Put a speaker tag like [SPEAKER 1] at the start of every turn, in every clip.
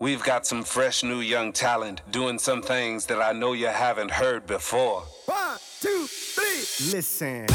[SPEAKER 1] We've got some fresh new young talent doing some things that I know you haven't heard before.
[SPEAKER 2] One, two, three, listen.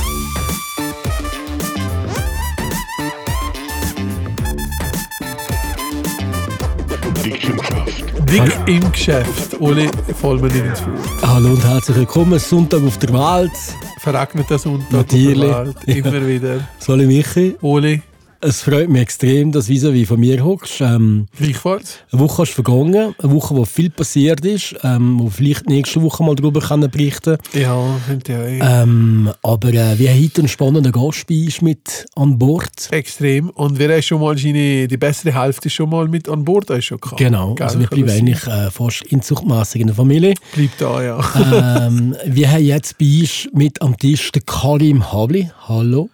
[SPEAKER 3] Dick im Geschäft. Uli, voll mir nicht ins Wort.
[SPEAKER 4] Hallo und herzlich willkommen. Sonntag auf der Welt.
[SPEAKER 3] Verregneter Sonntag.
[SPEAKER 4] Natürlich.
[SPEAKER 3] auf der Welt, Immer wieder.
[SPEAKER 4] Sali Michi,
[SPEAKER 3] Uli,
[SPEAKER 4] es freut mich extrem, dass du wie von mir hockst. Ähm,
[SPEAKER 3] gleichfalls.
[SPEAKER 4] eine Woche ist vergangen, eine Woche, wo viel passiert ist, ähm, wo vielleicht nächste Woche mal darüber können berichten
[SPEAKER 3] Ja, finde ich auch.
[SPEAKER 4] ähm, Aber äh, wir haben heute einen spannenden Gast bei uns mit an Bord.
[SPEAKER 3] Extrem. Und wir haben schon mal seine, die bessere Hälfte schon mal mit an Bord schon gehabt.
[SPEAKER 4] Genau,
[SPEAKER 3] Gell,
[SPEAKER 4] also wir bleiben eigentlich äh, fast inzuchtmässig in der Familie.
[SPEAKER 3] Bleibt da, ja.
[SPEAKER 4] ähm, wir haben jetzt bei uns mit am Tisch den Karim Habli. Hallo.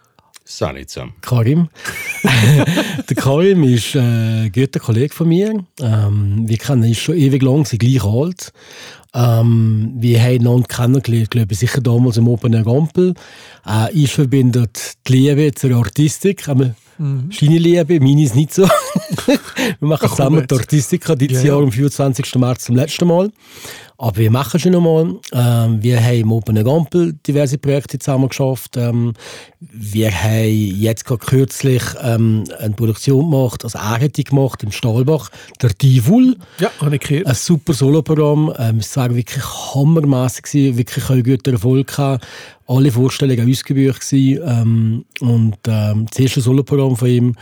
[SPEAKER 5] Salut zusammen.
[SPEAKER 4] Karim. der Karim ist äh, ein guter Kollege von mir. Ähm, wir kennen uns schon ewig lang, sind gleich alt. Ähm, wir haben einander kennengelernt, glaube ich, sicher damals im Open Air Gampel. Äh, ich verbindet die Liebe zur Artistik. Aber Seine Liebe, meine ist nicht so. wir machen
[SPEAKER 3] Ach,
[SPEAKER 4] zusammen die Artistika dieses
[SPEAKER 3] Ja, ja.
[SPEAKER 4] Jahr am 24. März zum letzten Mal. Aber wir machen schon einmal. Ähm, wir haben im Open Gampel diverse Projekte zusammen geschafft. Ähm, wir haben jetzt gerade kürzlich ähm, eine Produktion gemacht, also er gemacht im Stahlbach, der Divul.
[SPEAKER 3] Ja, habe ich gehört.
[SPEAKER 4] Ein super Soloprogramm. Ähm, es war wirklich hammermäßig, gewesen, wirklich einen guten Erfolg gehabt. Alle Vorstellungen ausgebucht gewesen, ähm, und ähm, das erste Soloprogramm von ihm.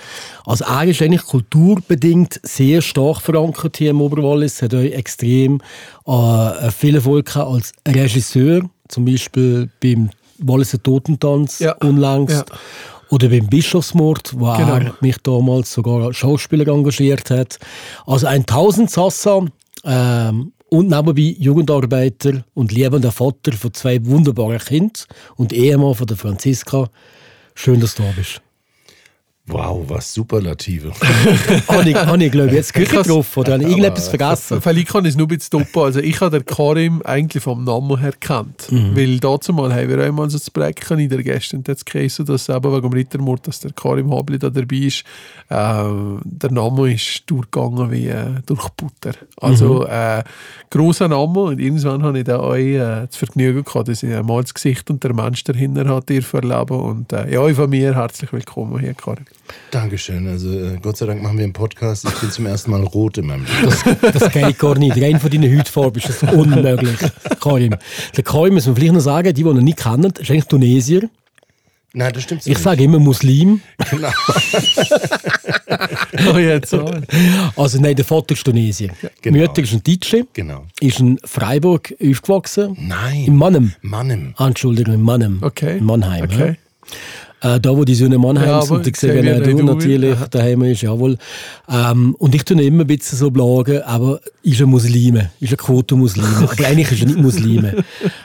[SPEAKER 4] Also er ist eigentlich kulturbedingt sehr stark verankert hier im Oberwallis. Hat auch extrem äh, viel Erfolg als Regisseur, zum Beispiel beim Walliser Totentanz
[SPEAKER 3] Ja.
[SPEAKER 4] unlängst.
[SPEAKER 3] Ja.
[SPEAKER 4] Oder beim Bischofsmord, wo
[SPEAKER 3] Genau.
[SPEAKER 4] er mich damals sogar als Schauspieler engagiert hat. Also ein Tausendsassa ähm, und nebenbei Jugendarbeiter und liebender Vater von zwei wunderbaren Kindern und Ehemann von der Franziska. Schön, dass du da bist.
[SPEAKER 5] Wow, was Superlative.
[SPEAKER 4] habe ich, habe ich glaube ich, jetzt gut
[SPEAKER 3] Ich
[SPEAKER 4] getroffen oder habe ich irgendetwas vergessen?
[SPEAKER 3] Vielleicht kann ich es nur ein bisschen toppen. Also ich habe den Karim eigentlich vom Namen her kennt.
[SPEAKER 4] Mhm.
[SPEAKER 3] Weil dazu mal haben wir einmal so das Projekt in der gestern jetzt geheißen, dass eben wegen dem Rittermord, dass der Karim Habli da dabei ist. Äh, der Name ist durchgegangen wie äh, durch Butter. Also
[SPEAKER 4] Mhm.
[SPEAKER 3] äh, grosser Name und irgendwann habe ich da auch äh, das Vergnügen gehabt, dass ich einmal das Gesicht und der Mensch dahinter hat dir erleben und äh, ja, von mir herzlich willkommen hier, Karim.
[SPEAKER 5] Dankeschön. Also äh, Gott sei Dank machen wir einen Podcast. Ich bin zum ersten Mal rot in meinem Leben.
[SPEAKER 4] Das geht gar nicht. Rein von deiner Hautfarbe ist das unmöglich. Karim. Der Karim, muss man vielleicht noch sagen, die, die ihn nicht kennen, ist eigentlich Tunesier.
[SPEAKER 5] Nein, das stimmt so
[SPEAKER 4] Ich sage immer Muslim.
[SPEAKER 5] Genau.
[SPEAKER 3] Oh, jetzt auch.
[SPEAKER 4] Also nein, der Vater ist Tunesier.
[SPEAKER 5] Genau.
[SPEAKER 4] Mutter ist ein Deutsche.
[SPEAKER 5] Genau.
[SPEAKER 4] Ist in Freiburg aufgewachsen.
[SPEAKER 5] Nein.
[SPEAKER 4] In Mannem.
[SPEAKER 5] Mannem.
[SPEAKER 4] Ah, Entschuldigung, in Mannem.
[SPEAKER 3] Okay.
[SPEAKER 4] In Mannheim.
[SPEAKER 3] Okay.
[SPEAKER 4] Ja. Äh, da, wo die Söhne Mannheim
[SPEAKER 3] Ja, wir nicht,
[SPEAKER 4] du
[SPEAKER 3] du,
[SPEAKER 4] natürlich
[SPEAKER 3] ja.
[SPEAKER 4] daheim ist, jawohl. Ähm, und ich tue immer ein bisschen so blagen, aber ist ein Muslime, ist ein Quotenmuslime. Aber eigentlich ist er nicht Muslime.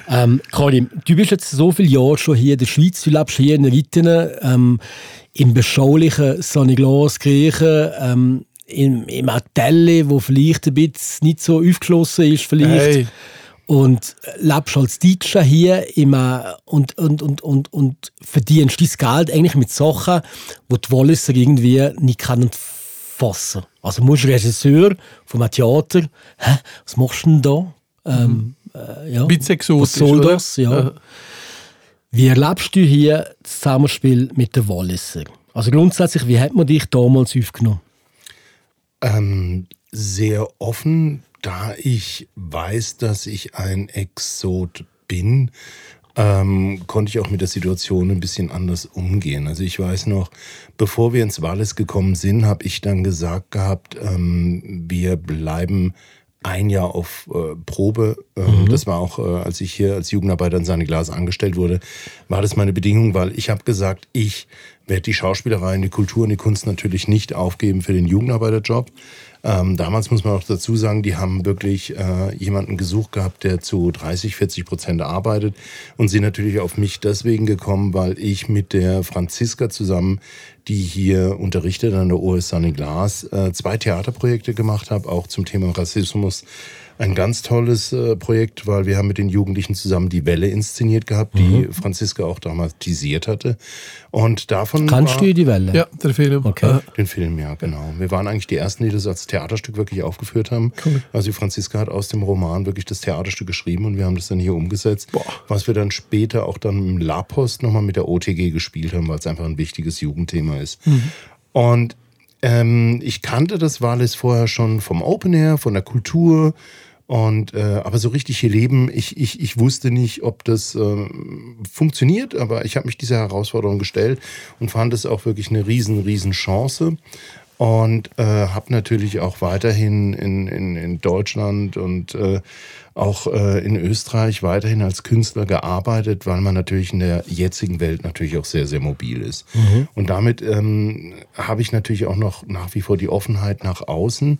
[SPEAKER 4] ähm, Karim, du bist jetzt so viele Jahre schon hier in der Schweiz, du lebst hier in Rittenen, ähm, im beschaulichen St. Griechen, ähm, im, im Atelier, wo vielleicht ein bisschen nicht so aufgeschlossen ist, vielleicht
[SPEAKER 3] Hey.
[SPEAKER 4] Und lebst als Deutscher hier immer und, und, und, und, und verdienst dein Geld eigentlich mit Sachen, die die Walliser irgendwie nicht können fassen. Also du musst Regisseur von einem Theater, hä, was machst du denn da? Ähm, äh, ja.
[SPEAKER 3] Ein bisschen exotisch,
[SPEAKER 4] Was soll
[SPEAKER 3] oder?
[SPEAKER 4] das? Ja.
[SPEAKER 3] Ja.
[SPEAKER 4] Wie erlebst du hier das Zusammenspiel mit den Walliser? Also grundsätzlich, wie hat man dich damals aufgenommen?
[SPEAKER 5] Ähm, sehr offen, da ich weiß, dass ich ein Exot bin, ähm, konnte ich auch mit der Situation ein bisschen anders umgehen. Also ich weiß noch, bevor wir ins Wallis gekommen sind, habe ich dann gesagt gehabt, ähm, wir bleiben ein Jahr auf äh, Probe. Ähm, Das war auch, äh, als ich hier als Jugendarbeiter in Seine Glas angestellt wurde, war das meine Bedingung, weil ich habe gesagt, ich werde die Schauspielerei, die Kultur und die Kunst natürlich nicht aufgeben für den Jugendarbeiterjob. Ähm, damals muss man auch dazu sagen, die haben wirklich äh, jemanden gesucht gehabt, der zu 30, 40 Prozent arbeitet und sind natürlich auf mich deswegen gekommen, weil ich mit der Franziska zusammen, die hier unterrichtet an der OS Sunny Glas, äh, zwei Theaterprojekte gemacht habe, auch zum Thema Rassismus ein ganz tolles äh, Projekt, weil wir haben mit den Jugendlichen zusammen die Welle inszeniert gehabt, die Franziska auch dramatisiert hatte. Und davon
[SPEAKER 4] Kannst
[SPEAKER 5] war
[SPEAKER 4] du die Welle?
[SPEAKER 3] Ja, der Film.
[SPEAKER 4] Okay.
[SPEAKER 3] Äh,
[SPEAKER 5] den Film, ja, genau. Wir waren eigentlich die ersten, die das als Theaterstück wirklich aufgeführt haben. Also die Franziska hat aus dem Roman wirklich das Theaterstück geschrieben und wir haben das dann hier umgesetzt, was wir dann später auch dann im La Post nochmal mit der OTG gespielt haben, weil es einfach ein wichtiges Jugendthema ist. Und ähm, ich kannte das Wallis vorher schon vom Open Air, von der Kultur. Und äh, aber so richtig hier leben, ich, ich, ich wusste nicht, ob das ähm, funktioniert, aber ich habe mich dieser Herausforderung gestellt und fand es auch wirklich eine riesen, riesen Chance. Und äh, habe natürlich auch weiterhin in, in, in Deutschland und äh, auch äh, in Österreich weiterhin als Künstler gearbeitet, weil man natürlich in der jetzigen Welt natürlich auch sehr, sehr mobil ist. Und damit ähm, habe ich natürlich auch noch nach wie vor die Offenheit nach außen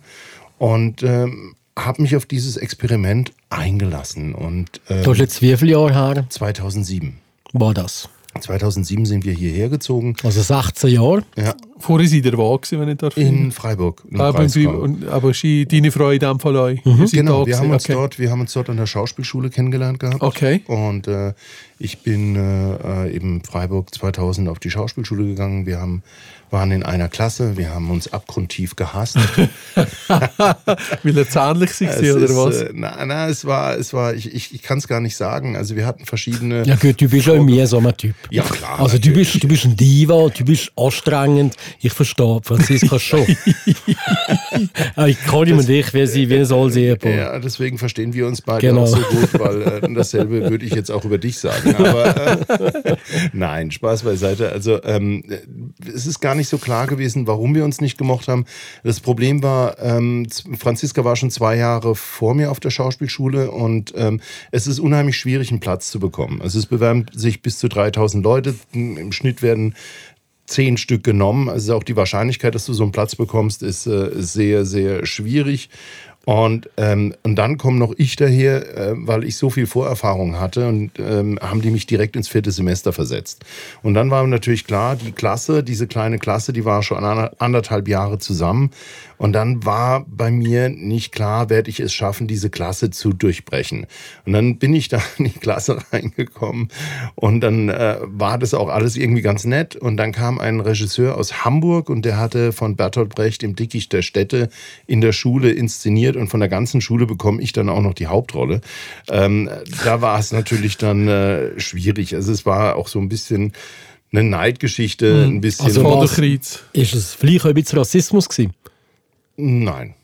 [SPEAKER 5] und ähm, habe mich auf dieses Experiment eingelassen. Und äh,
[SPEAKER 4] Du hast jetzt wie viele Jahre her
[SPEAKER 5] 2007.
[SPEAKER 4] war das?
[SPEAKER 5] 2007 sind wir hierher gezogen.
[SPEAKER 4] Also 16 Jahre.
[SPEAKER 5] Ja,
[SPEAKER 3] Vorher seid ihr wo gewesen, wenn ich darf?
[SPEAKER 5] in Freiburg. im
[SPEAKER 3] aber, und, aber ist deine Frau in dem Fall euch? Seid
[SPEAKER 5] Genau, wir haben, uns
[SPEAKER 3] okay.
[SPEAKER 5] dort, wir haben uns dort an der Schauspielschule kennengelernt gehabt.
[SPEAKER 3] Okay.
[SPEAKER 5] Und äh, ich bin äh, eben Freiburg 2000 auf die Schauspielschule gegangen. Wir haben, waren in einer Klasse, wir haben uns abgrundtief gehasst.
[SPEAKER 3] Weil er zahnlich
[SPEAKER 5] Es
[SPEAKER 3] war, oder was?
[SPEAKER 5] Äh, na, na, es war, es war, ich, ich, ich kann es gar nicht sagen. Also wir hatten verschiedene.
[SPEAKER 4] Ja gut, du bist ja mehr so ein Typ.
[SPEAKER 5] Ja, klar,
[SPEAKER 4] Also du bist, du bist ein Diva, du bist anstrengend. Ich verstehe, Franziska schon. Aber ich kann nicht dich, wie sie, wie soll sie.
[SPEAKER 5] Ja, deswegen verstehen wir uns beide
[SPEAKER 4] Genau.
[SPEAKER 5] auch so gut, weil äh, dasselbe würde ich jetzt auch über dich sagen. Aber äh, nein, Spaß beiseite. Also ähm, es ist gar nicht so klar gewesen, warum wir uns nicht gemocht haben. Das Problem war, ähm, Franziska war schon zwei Jahre vor mir auf der Schauspielschule und ähm, es ist unheimlich schwierig, einen Platz zu bekommen. Also es bewerben sich bis zu 3000 Leute. Im Schnitt werden zehn Stück genommen. Also auch die Wahrscheinlichkeit, dass du so einen Platz bekommst, ist äh, sehr, sehr schwierig. Und, ähm, und dann komme noch ich daher, äh, weil ich so viel Vorerfahrung hatte und ähm, haben die mich direkt ins vierte Semester versetzt. Und dann war natürlich klar, die Klasse, diese kleine Klasse, die war schon ander- anderthalb Jahre zusammen. Und dann war bei mir nicht klar, werde ich es schaffen, diese Klasse zu durchbrechen. Und dann bin ich da in die Klasse reingekommen und dann äh, war das auch alles irgendwie ganz nett. Und dann kam ein Regisseur aus Hamburg und der hatte von Bertolt Brecht im Dickicht der Städte in der Schule inszeniert und von der ganzen Schule bekomme ich dann auch noch die Hauptrolle. Ähm, da war es natürlich dann äh, schwierig. Also es war auch so ein bisschen eine Neidgeschichte, ein bisschen.
[SPEAKER 4] Also was-
[SPEAKER 3] Kreuz.
[SPEAKER 4] Ist es vielleicht auch ein bisschen Rassismus gewesen?
[SPEAKER 5] Nein.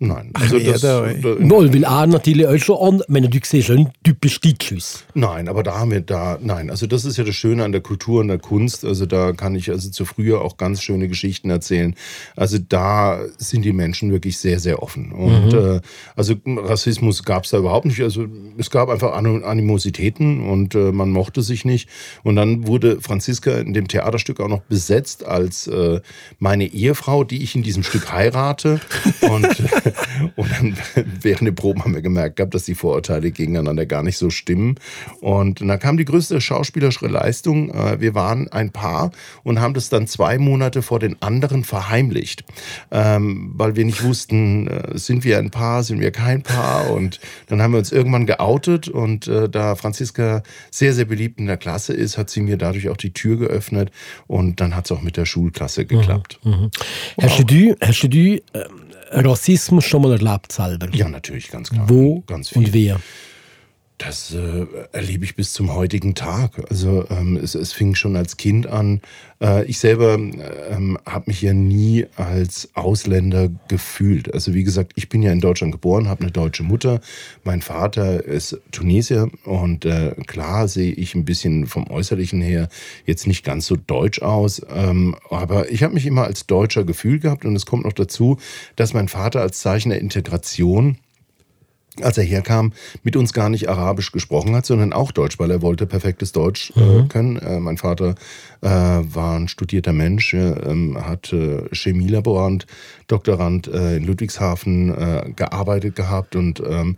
[SPEAKER 5] Nein. Also
[SPEAKER 3] jeder,
[SPEAKER 5] das,
[SPEAKER 3] ey.
[SPEAKER 5] da,
[SPEAKER 4] Wohl, weil er natürlich auch schon an, wenn du siehst, ein typisch Deutsches.
[SPEAKER 5] Nein, aber da haben wir da, nein, also das ist ja das Schöne an der Kultur und der Kunst. Also da kann ich also zu früher auch ganz schöne Geschichten erzählen. Also da sind die Menschen wirklich sehr, sehr offen. Und äh, also Rassismus gab es da überhaupt nicht. Also es gab einfach An- Animositäten und äh, man mochte sich nicht. Und dann wurde Franziska in dem Theaterstück auch noch besetzt als äh, meine Ehefrau, die ich in diesem Stück heirate. Und, und dann während den Proben haben wir gemerkt gehabt, dass die Vorurteile gegeneinander gar nicht so stimmen. Und dann kam die größte schauspielerische Leistung. Äh, Wir waren ein Paar und haben das dann zwei Monate vor den anderen verheimlicht, ähm, weil wir nicht wussten, äh, sind wir ein Paar, sind wir kein Paar. Und dann haben wir uns irgendwann geoutet und äh, da Franziska sehr, sehr beliebt in der Klasse ist, hat sie mir dadurch auch die Tür geöffnet und dann hat es auch mit der Schulklasse geklappt.
[SPEAKER 4] Hast du, hast du ähm, Rassismus schon mal erlebt selber?
[SPEAKER 5] Ja, natürlich, ganz klar.
[SPEAKER 4] Wo
[SPEAKER 5] ganz
[SPEAKER 4] und wer?
[SPEAKER 5] Das äh, erlebe ich bis zum heutigen Tag. Also ähm, es, es fing schon als Kind an. Äh, ich selber ähm, habe mich ja nie als Ausländer gefühlt. Also wie gesagt, ich bin ja in Deutschland geboren, habe eine deutsche Mutter. Mein Vater ist Tunesier und äh, klar sehe ich ein bisschen vom Äußerlichen her jetzt nicht ganz so deutsch aus. Ähm, aber ich habe mich immer als Deutscher gefühlt gehabt und es kommt noch dazu, dass mein Vater als Zeichen der Integration als er herkam, mit uns gar nicht Arabisch gesprochen hat, sondern auch Deutsch, weil er wollte perfektes Deutsch äh, können. Äh, mein Vater äh, war ein studierter Mensch, äh, ähm, hat äh, Chemielaborant, Doktorand äh, in Ludwigshafen äh, gearbeitet gehabt und, ähm,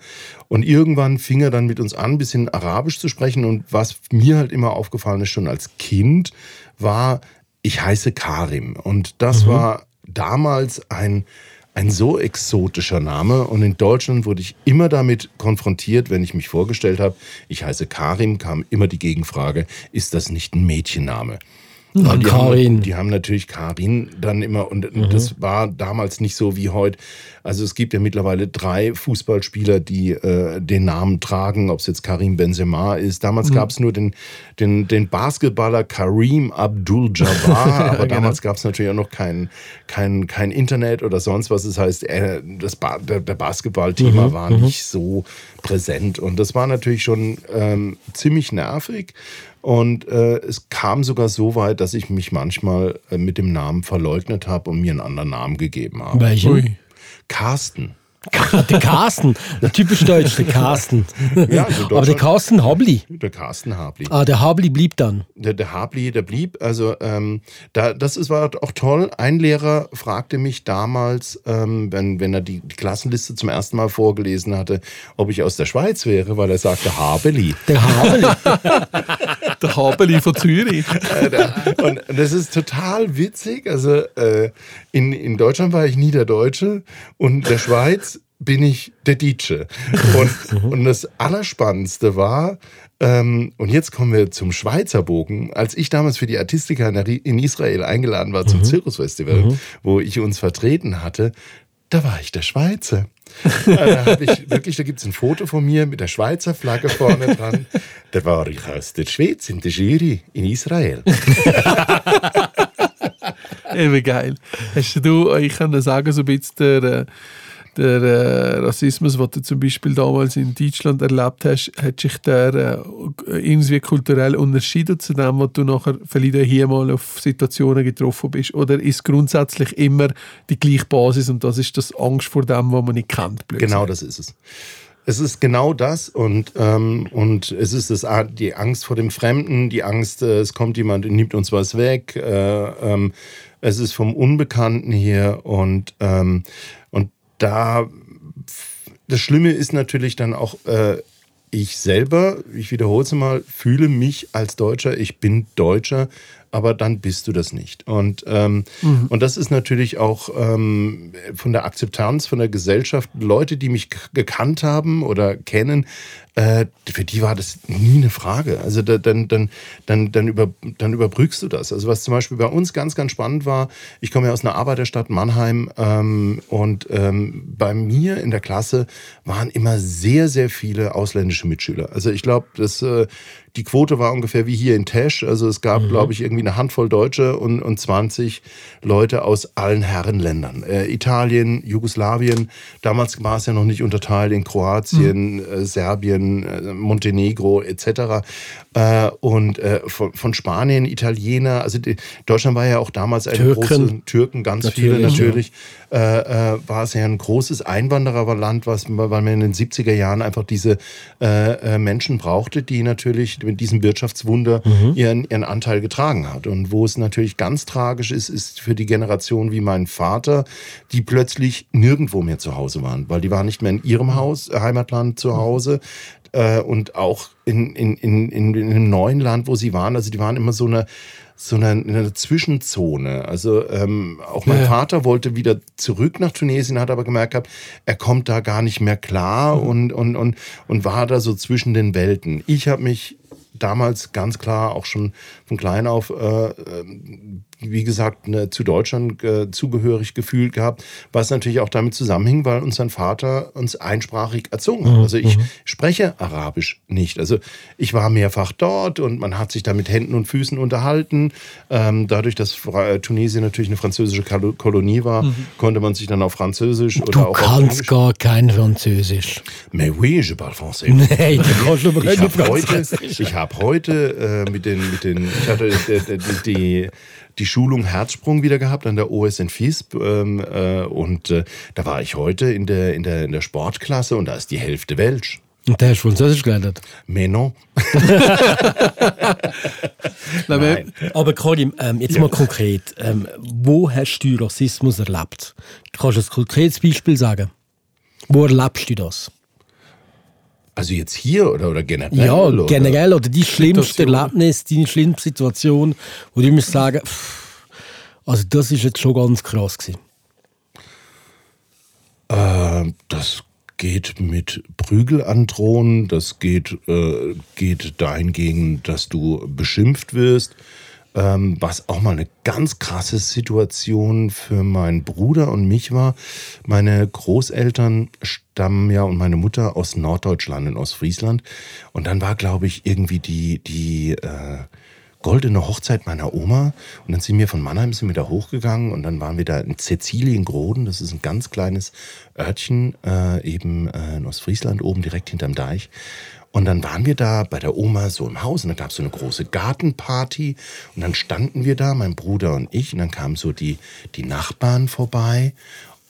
[SPEAKER 5] und irgendwann fing er dann mit uns an, ein bisschen Arabisch zu sprechen und was mir halt immer aufgefallen ist, schon als Kind, war, ich heiße Karim. Und das war damals ein ein so exotischer Name. Und in Deutschland wurde ich immer damit konfrontiert, wenn ich mich vorgestellt habe, ich heiße Karim, kam immer die Gegenfrage, ist das nicht ein Mädchenname?
[SPEAKER 4] Na,
[SPEAKER 5] die,
[SPEAKER 4] Karin.
[SPEAKER 5] Haben, die haben natürlich Karin dann immer, und das war damals nicht so wie heute. Also es gibt ja mittlerweile drei Fußballspieler, die äh, den Namen tragen, ob es jetzt Karim Benzema ist. Damals gab es nur den, den, den Basketballer Karim Abdul-Jabbar, aber damals gab es natürlich auch noch kein, kein, kein Internet oder sonst was. Das heißt, äh, das ba der, der Basketballthema war nicht so präsent. Und das war natürlich schon ähm, ziemlich nervig. Und äh, es kam sogar so weit, dass ich mich manchmal äh, mit dem Namen verleugnet habe und mir einen anderen Namen gegeben habe.
[SPEAKER 4] Welchen?
[SPEAKER 5] Carsten.
[SPEAKER 4] Der Carsten. Der typisch deutsch, der Carsten.
[SPEAKER 5] Ja, also
[SPEAKER 4] Aber der Carsten Habli.
[SPEAKER 5] Der Carsten Habli.
[SPEAKER 4] Ah, der Habli blieb dann.
[SPEAKER 5] Der, der Habli, der blieb. Also ähm, da, das ist, war auch toll. Ein Lehrer fragte mich damals, ähm, wenn, wenn er die, die Klassenliste zum ersten Mal vorgelesen hatte, ob ich aus der Schweiz wäre, weil er sagte Habeli.
[SPEAKER 4] Der Habli.
[SPEAKER 3] Der Habeli von Zürich.
[SPEAKER 5] Und das ist total witzig. Also äh, in, in Deutschland war ich nie der Deutsche und in der Schweiz bin ich der Dietsche. Und, und das Allerspannendste war, ähm, und jetzt kommen wir zum Schweizer Bogen, als ich damals für die Artistika in, Israel eingeladen war zum Zirkusfestival, wo ich uns vertreten hatte, da war ich der Schweizer. Äh, da hab ich wirklich, da gibt es ein Foto von mir mit der Schweizer Flagge vorne dran. Da war ich aus der Schweiz in der Jury in Israel.
[SPEAKER 3] Eben geil. Hast du, ich kann dir sagen, so ein bisschen der, äh, der äh, Rassismus, den du zum Beispiel damals in Deutschland erlebt hast, hat sich der äh, irgendwie kulturell unterschieden zu dem, was du nachher vielleicht hier mal auf Situationen getroffen bist? Oder ist grundsätzlich immer die gleiche Basis und das ist das Angst vor dem, was man nicht kennt? blöd
[SPEAKER 5] Genau das ist es. Es ist genau das und, ähm, und es ist das, die Angst vor dem Fremden, die Angst, es kommt jemand und nimmt uns was weg. Äh, ähm, es ist vom Unbekannten hier und, ähm, und da, das Schlimme ist natürlich dann auch, äh, ich selber, ich wiederhole es mal, fühle mich als Deutscher, ich bin Deutscher, aber dann bist du das nicht. Und, ähm, und das ist natürlich auch ähm, von der Akzeptanz, von der Gesellschaft, Leute, die mich gekannt haben oder kennen, äh, für die war das nie eine Frage. Also da, dann, dann, dann, dann, über, dann überbrückst du das. Also was zum Beispiel bei uns ganz, ganz spannend war, ich komme ja aus einer Arbeiterstadt Mannheim ähm, und ähm, bei mir in der Klasse waren immer sehr, sehr viele ausländische Mitschüler. Also ich glaube, äh, die Quote war ungefähr wie hier in Tesch. Also es gab, glaube ich, irgendwie eine Handvoll Deutsche und, und 20 Leute aus allen Herrenländern. Äh, Italien, Jugoslawien, damals war es ja noch nicht unterteilt in Kroatien, äh, Serbien, äh, Montenegro etc. Äh, und äh, von, von Spanien, Italiener, also die, Deutschland war ja auch damals eine
[SPEAKER 4] Türken.
[SPEAKER 5] große, Türken, ganz viele
[SPEAKER 4] Natürlich, ja.
[SPEAKER 5] natürlich äh, war es ja ein großes Einwandererland, was, weil man in den 70er Jahren einfach diese Menschen brauchte, die natürlich mit diesem Wirtschaftswunder ihren, ihren Anteil getragen hat. Und wo es natürlich ganz tragisch ist, ist für die Generation wie mein Vater, die plötzlich nirgendwo mehr zu Hause waren, weil die waren nicht mehr in ihrem Haus, äh, Heimatland zu Hause. Äh, und auch in, in, in, in, in einem neuen Land, wo sie waren, also die waren immer so eine so eine, eine Zwischenzone. Also ähm, auch mein
[SPEAKER 3] Ja.
[SPEAKER 5] Vater wollte wieder zurück nach Tunesien, hat aber gemerkt gehabt, er kommt da gar nicht mehr klar
[SPEAKER 3] Mhm.
[SPEAKER 5] und, und, und, und war da so zwischen den Welten. Ich habe mich damals ganz klar auch schon von klein auf, äh, wie gesagt, ne, zu Deutschland äh, zugehörig gefühlt gehabt, was natürlich auch damit zusammenhing, weil uns sein Vater uns einsprachig erzogen hat. Also ich spreche Arabisch nicht. Also ich war mehrfach dort und man hat sich da mit Händen und Füßen unterhalten. Ähm, dadurch, dass Fra- äh, Tunesien natürlich eine französische Kolonie war, konnte man sich dann auf Französisch oder
[SPEAKER 4] Du
[SPEAKER 5] auch auf
[SPEAKER 4] kannst
[SPEAKER 5] Englisch.
[SPEAKER 4] gar kein Französisch.
[SPEAKER 5] Mais oui, je parle français.
[SPEAKER 4] Du kannst aber
[SPEAKER 5] Ich habe heute, ich hab heute äh, mit den, mit den, ich hatte die, die, die, Schulung Herzsprung wieder gehabt an der OSN FISP ähm, äh, und äh, da war ich heute in der, in, der, in der Sportklasse und da ist die Hälfte Welsch.
[SPEAKER 4] Und der hast Französisch gelernt.
[SPEAKER 5] Mais non.
[SPEAKER 3] Nein.
[SPEAKER 4] Aber Karim, ähm, jetzt mal konkret. Ähm, wo hast du Rassismus erlebt? Kannst du ein konkretes Beispiel sagen? Wo erlebst du das?
[SPEAKER 5] Also jetzt hier oder, oder generell?
[SPEAKER 4] Ja,
[SPEAKER 5] oder?
[SPEAKER 4] generell. Oder die schlimmste
[SPEAKER 3] Situation.
[SPEAKER 4] Erlebnis, deine schlimmste Situation, wo du musst sagen, pff, also das ist jetzt schon ganz krass gewesen.
[SPEAKER 5] Äh, das geht mit Prügel androhen, das geht, äh, geht dahingegen, dass du beschimpft wirst. Ähm, was auch mal eine ganz krasse Situation für meinen Bruder und mich war. Meine Großeltern stammen ja und meine Mutter aus Norddeutschland in Ostfriesland. Und dann war, glaube ich, irgendwie die, die äh, goldene Hochzeit meiner Oma. Und dann sind wir von Mannheim sind wir da hochgegangen und dann waren wir da in Cäciliengroden. Das ist ein ganz kleines Örtchen, äh, eben äh, in Ostfriesland, oben direkt hinterm Deich. Und dann waren wir da bei der Oma so im Haus und da gab es so eine große Gartenparty. Und dann standen wir da, mein Bruder und ich, und dann kamen so die, die Nachbarn vorbei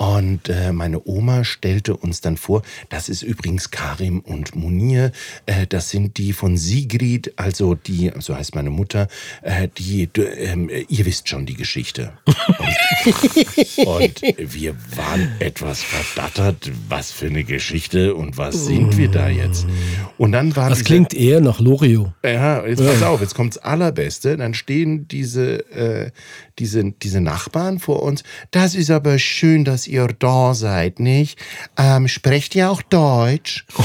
[SPEAKER 5] und äh, meine Oma stellte uns dann vor, das ist übrigens Karim und Munir, äh, das sind die von Sigrid, also die, so heißt meine Mutter, äh, die, äh, ihr wisst schon die Geschichte. Und, und, wir waren etwas verdattert, was für eine Geschichte und was sind wir da jetzt? Und dann waren
[SPEAKER 4] Das diese, klingt eher nach Lorio.
[SPEAKER 5] Ja, jetzt pass auf, jetzt kommt's Allerbeste. Dann stehen diese, äh, diese, diese Nachbarn vor uns. Das ist aber schön, dass ihr da seid, nicht? Ähm, sprecht ihr auch Deutsch?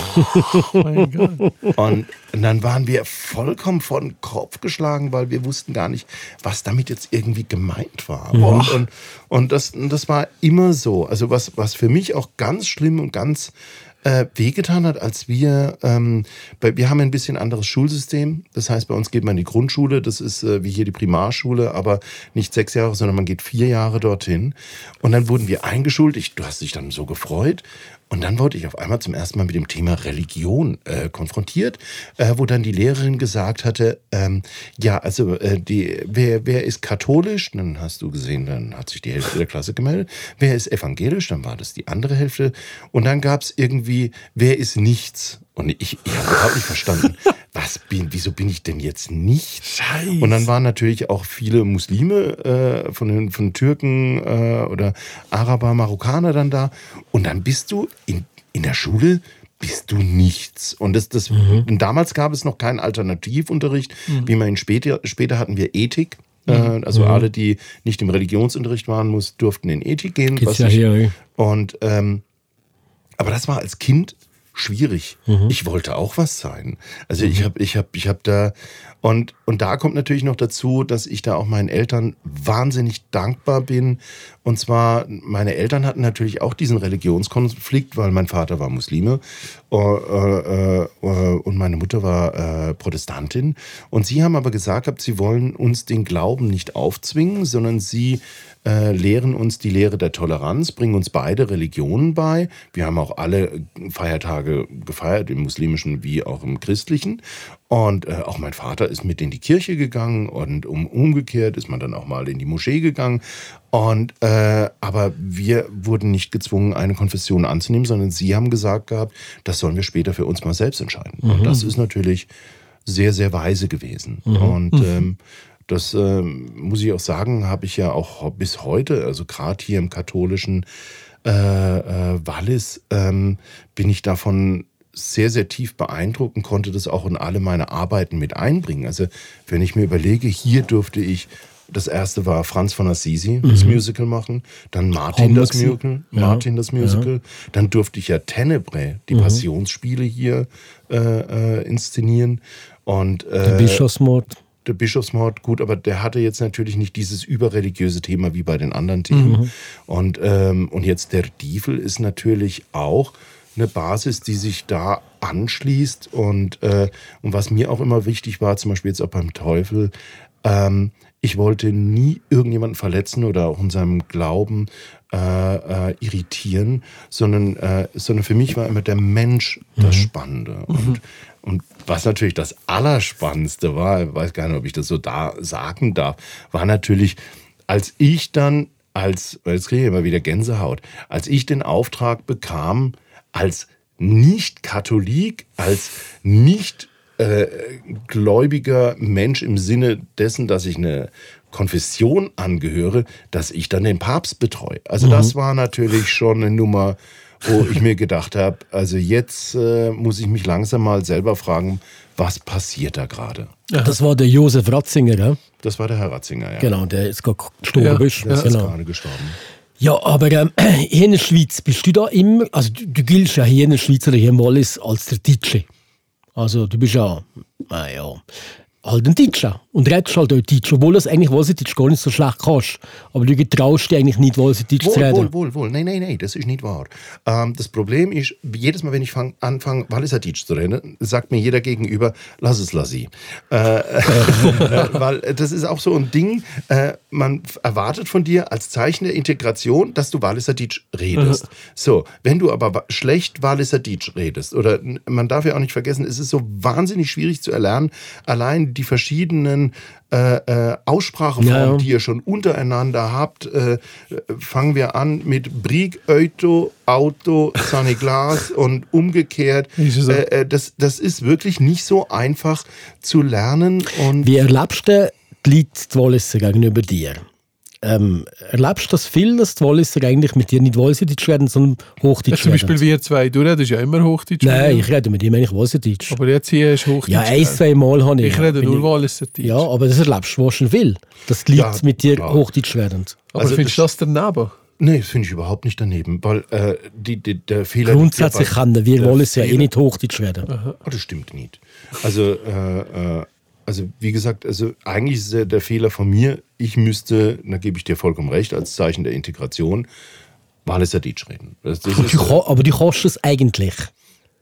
[SPEAKER 5] Oh mein Gott. Und, und dann waren wir vollkommen vor den Kopf geschlagen, weil wir wussten gar nicht, was damit jetzt irgendwie gemeint war. Und, und, und, das, und das war immer so. Also was, was für mich auch ganz schlimm und ganz äh, wehgetan hat, als wir, ähm, bei, wir haben ein bisschen anderes Schulsystem. Das heißt, bei uns geht man in die Grundschule, das ist äh, wie hier die Primarschule, aber nicht sechs Jahre, sondern man geht vier Jahre dorthin. Und dann wurden wir eingeschult. Ich, du hast dich dann so gefreut. Und dann wurde ich auf einmal zum ersten Mal mit dem Thema Religion äh, konfrontiert, äh, wo dann die Lehrerin gesagt hatte, ähm, ja, also äh, die, wer, wer ist katholisch? Dann hast du gesehen, dann hat sich die Hälfte der Klasse gemeldet. Wer ist evangelisch? Dann war das die andere Hälfte. Und dann gab es irgendwie, wer ist nichts? Und ich, ich habe überhaupt nicht verstanden, was bin, wieso bin ich denn jetzt nicht?
[SPEAKER 3] Scheiße.
[SPEAKER 5] Und dann waren natürlich auch viele Muslime äh, von den von Türken äh, oder Araber, Marokkaner dann da. Und dann bist du in, in der Schule bist du nichts. Und das, das, mhm. damals gab es noch keinen Alternativunterricht, mhm. wie man ihn später, später hatten wir Ethik. Mhm. also mhm. alle, die nicht im Religionsunterricht waren, muss, durften in Ethik gehen.
[SPEAKER 4] Geht's ja ich, hier,
[SPEAKER 5] und ähm, aber das war als Kind schwierig. Mhm. Ich wollte auch was sein. Also mhm. ich habe, ich habe, ich habe da und und da kommt natürlich noch dazu, dass ich da auch meinen Eltern wahnsinnig dankbar bin. Und zwar meine Eltern hatten natürlich auch diesen Religionskonflikt, weil mein Vater war Muslime äh, äh, äh, und meine Mutter war Protestantin. Und sie haben aber gesagt, sie wollen uns den Glauben nicht aufzwingen, sondern sie äh, lehren uns die Lehre der Toleranz, bringen uns beide Religionen bei. Wir haben auch alle Feiertage gefeiert, im muslimischen wie auch im christlichen. Und äh, auch mein Vater ist mit in die Kirche gegangen und um, umgekehrt ist man dann auch mal in die Moschee gegangen. Und äh, aber wir wurden nicht gezwungen, eine Konfession anzunehmen, sondern sie haben gesagt gehabt, das sollen wir später für uns mal selbst entscheiden. Mhm. Und das ist natürlich sehr, sehr weise gewesen. Mhm. Und mhm. ähm, das äh, muss ich auch sagen, habe ich ja auch bis heute, also gerade hier im katholischen äh, äh, Wallis, ähm, bin ich davon sehr, sehr tief beeindruckt und konnte das auch in alle meine Arbeiten mit einbringen. Also wenn ich mir überlege, hier durfte ich das erste war Franz von Assisi, das mhm. Musical machen. Dann Martin das Musical. Ja. Martin das Musical. Ja. Dann durfte ich ja Tenebrae, die mhm. Passionsspiele hier äh, äh, inszenieren. Und, äh,
[SPEAKER 4] der Bischofsmord
[SPEAKER 5] der Bischofsmord, gut, aber der hatte jetzt natürlich nicht dieses überreligiöse Thema wie bei den anderen Themen. Mhm. Und, ähm, und jetzt der Diefel ist natürlich auch eine Basis, die sich da anschließt. Und, äh, und was mir auch immer wichtig war, zum Beispiel jetzt auch beim Teufel, ähm, ich wollte nie irgendjemanden verletzen oder auch in seinem Glauben äh, äh, irritieren, sondern, äh, sondern für mich war immer der Mensch das mhm. Spannende. Mhm. Und, und was natürlich das Allerspannendste war, ich weiß gar nicht, ob ich das so da sagen darf, war natürlich, als ich dann als, jetzt kriege ich immer wieder Gänsehaut, als ich den Auftrag bekam, als Nicht-Katholik, als nicht äh, gläubiger Mensch im Sinne dessen, dass ich eine Konfession angehöre, dass ich dann den Papst betreue. Also mhm. das war natürlich schon eine Nummer, wo ich mir gedacht habe, also jetzt äh, muss ich mich langsam mal selber fragen, was passiert da gerade?
[SPEAKER 4] Das war der Josef Ratzinger, ja?
[SPEAKER 5] Das war der Herr Ratzinger, ja.
[SPEAKER 4] Genau, der ist gerade gestorben. Ja,
[SPEAKER 5] der ist
[SPEAKER 4] genau.
[SPEAKER 5] gerade gestorben.
[SPEAKER 4] Ja, aber ähm, hier in der Schweiz bist du da immer, also du, du giltst ja hier in der Schweiz oder hier im Wallis als der Deutsche. Also du bist ja, naja, halt ein Deutscher. Und redest halt auch Deutsch, obwohl du es eigentlich Walliserdeutsch gar nicht so schlecht kannst. Aber du getraust dich eigentlich nicht, Walliserdeutsch zu reden.
[SPEAKER 5] wohl, wohl, wohl. Nein, nein, nein, das ist nicht wahr. Ähm, das Problem ist, jedes Mal, wenn ich fang, anfange, Walliserdeutsch zu reden, sagt mir jeder gegenüber, lass es, lassi. Äh, äh, weil das ist auch so ein Ding, äh, man erwartet von dir als Zeichen der Integration, dass du Walliserdeutsch redest. So, wenn du aber schlecht Walliserdeutsch redest, oder man darf ja auch nicht vergessen, es ist so wahnsinnig schwierig zu erlernen, allein die verschiedenen äh, äh, Ausspracheformen,
[SPEAKER 4] Ja,
[SPEAKER 5] die ihr schon untereinander habt, äh, fangen wir an mit Brieg, Auto, Auto, Glas und umgekehrt. Äh, äh, das, das ist wirklich nicht so einfach zu lernen. Und
[SPEAKER 4] Wie erlebst du die Leute, die Walliser gegenüber dir? Ähm, erlebst du das viel, dass die Walliser eigentlich mit dir nicht Walliserdeutsch reden, sondern Hochdeutsch
[SPEAKER 3] ist zum Beispiel wir zwei, du redest ja immer Hochdeutsch.
[SPEAKER 4] Nein, ich rede mit ihm eigentlich Walliserdeutsch.
[SPEAKER 3] Aber jetzt hier ist Hochdeutsch.
[SPEAKER 4] Ja, ein, zwei Mal habe ich.
[SPEAKER 3] Ich rede nur Walliserdeutsch.
[SPEAKER 4] Ja, aber das erlebst du wahrscheinlich viel, dass die Leute
[SPEAKER 5] Ja,
[SPEAKER 4] mit dir
[SPEAKER 5] klar.
[SPEAKER 4] Hochdeutsch reden.
[SPEAKER 3] Aber
[SPEAKER 5] Also
[SPEAKER 3] findest du
[SPEAKER 5] das-
[SPEAKER 3] das daneben?
[SPEAKER 5] nee, das finde ich überhaupt nicht daneben, weil äh, die, die, der Fehler.
[SPEAKER 4] Grundsätzlich
[SPEAKER 5] ja bei-
[SPEAKER 4] können wir
[SPEAKER 5] der
[SPEAKER 4] Walliser ja eh nicht Hochdeutsch reden.
[SPEAKER 5] Oh, das stimmt nicht. Also, äh, äh, also wie gesagt, also eigentlich ist der, der Fehler von mir, ich müsste, da gebe ich dir vollkommen recht, als Zeichen der Integration, Walliserdeutsch reden. Das, das
[SPEAKER 4] Aber
[SPEAKER 5] ist,
[SPEAKER 4] du, aber du kannst es eigentlich.